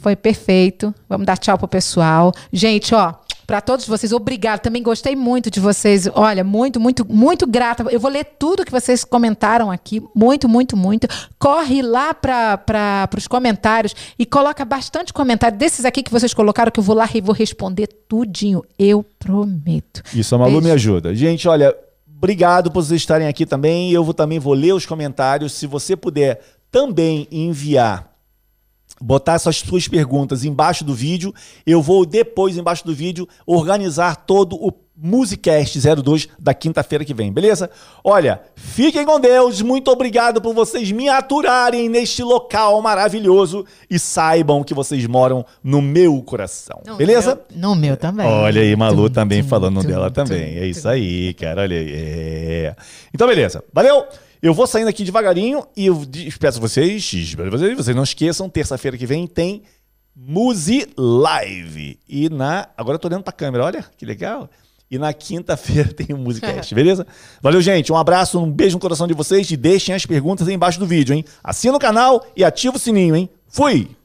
Speaker 1: foi perfeito. Vamos dar tchau pro pessoal. Gente, ó, para todos vocês, obrigado. Também gostei muito de vocês. Olha, muito, muito, muito grata. Eu vou ler tudo que vocês comentaram aqui. Muito, muito, muito. Corre lá para os comentários e coloca bastante comentário desses aqui que vocês colocaram, que eu vou lá e vou responder tudinho. Eu prometo.
Speaker 2: Isso, a Malu Beijo. me ajuda. Gente, olha, obrigado por vocês estarem aqui também. Eu vou, também vou ler os comentários. Se você puder também enviar botar essas suas perguntas embaixo do vídeo. Eu vou depois, embaixo do vídeo, organizar todo o Musicast 02 da quinta-feira que vem, beleza? Olha, fiquem com Deus, muito obrigado por vocês me aturarem neste local maravilhoso e saibam que vocês moram no meu coração, no beleza?
Speaker 1: Meu, no meu também.
Speaker 2: Olha aí, Malu tum, também tum, falando tum, dela também. É isso aí, cara, olha aí. É. Então, beleza. Valeu! Eu vou saindo aqui devagarinho e eu peço vocês, vocês, vocês não esqueçam, terça-feira que vem tem Musi Live. E na. Agora eu tô olhando pra câmera, olha que legal. E na quinta-feira (laughs) tem o Musicast, (laughs) beleza? Valeu, gente. Um abraço, um beijo no coração de vocês e deixem as perguntas aí embaixo do vídeo, hein? Assina o canal e ativa o sininho, hein? Fui!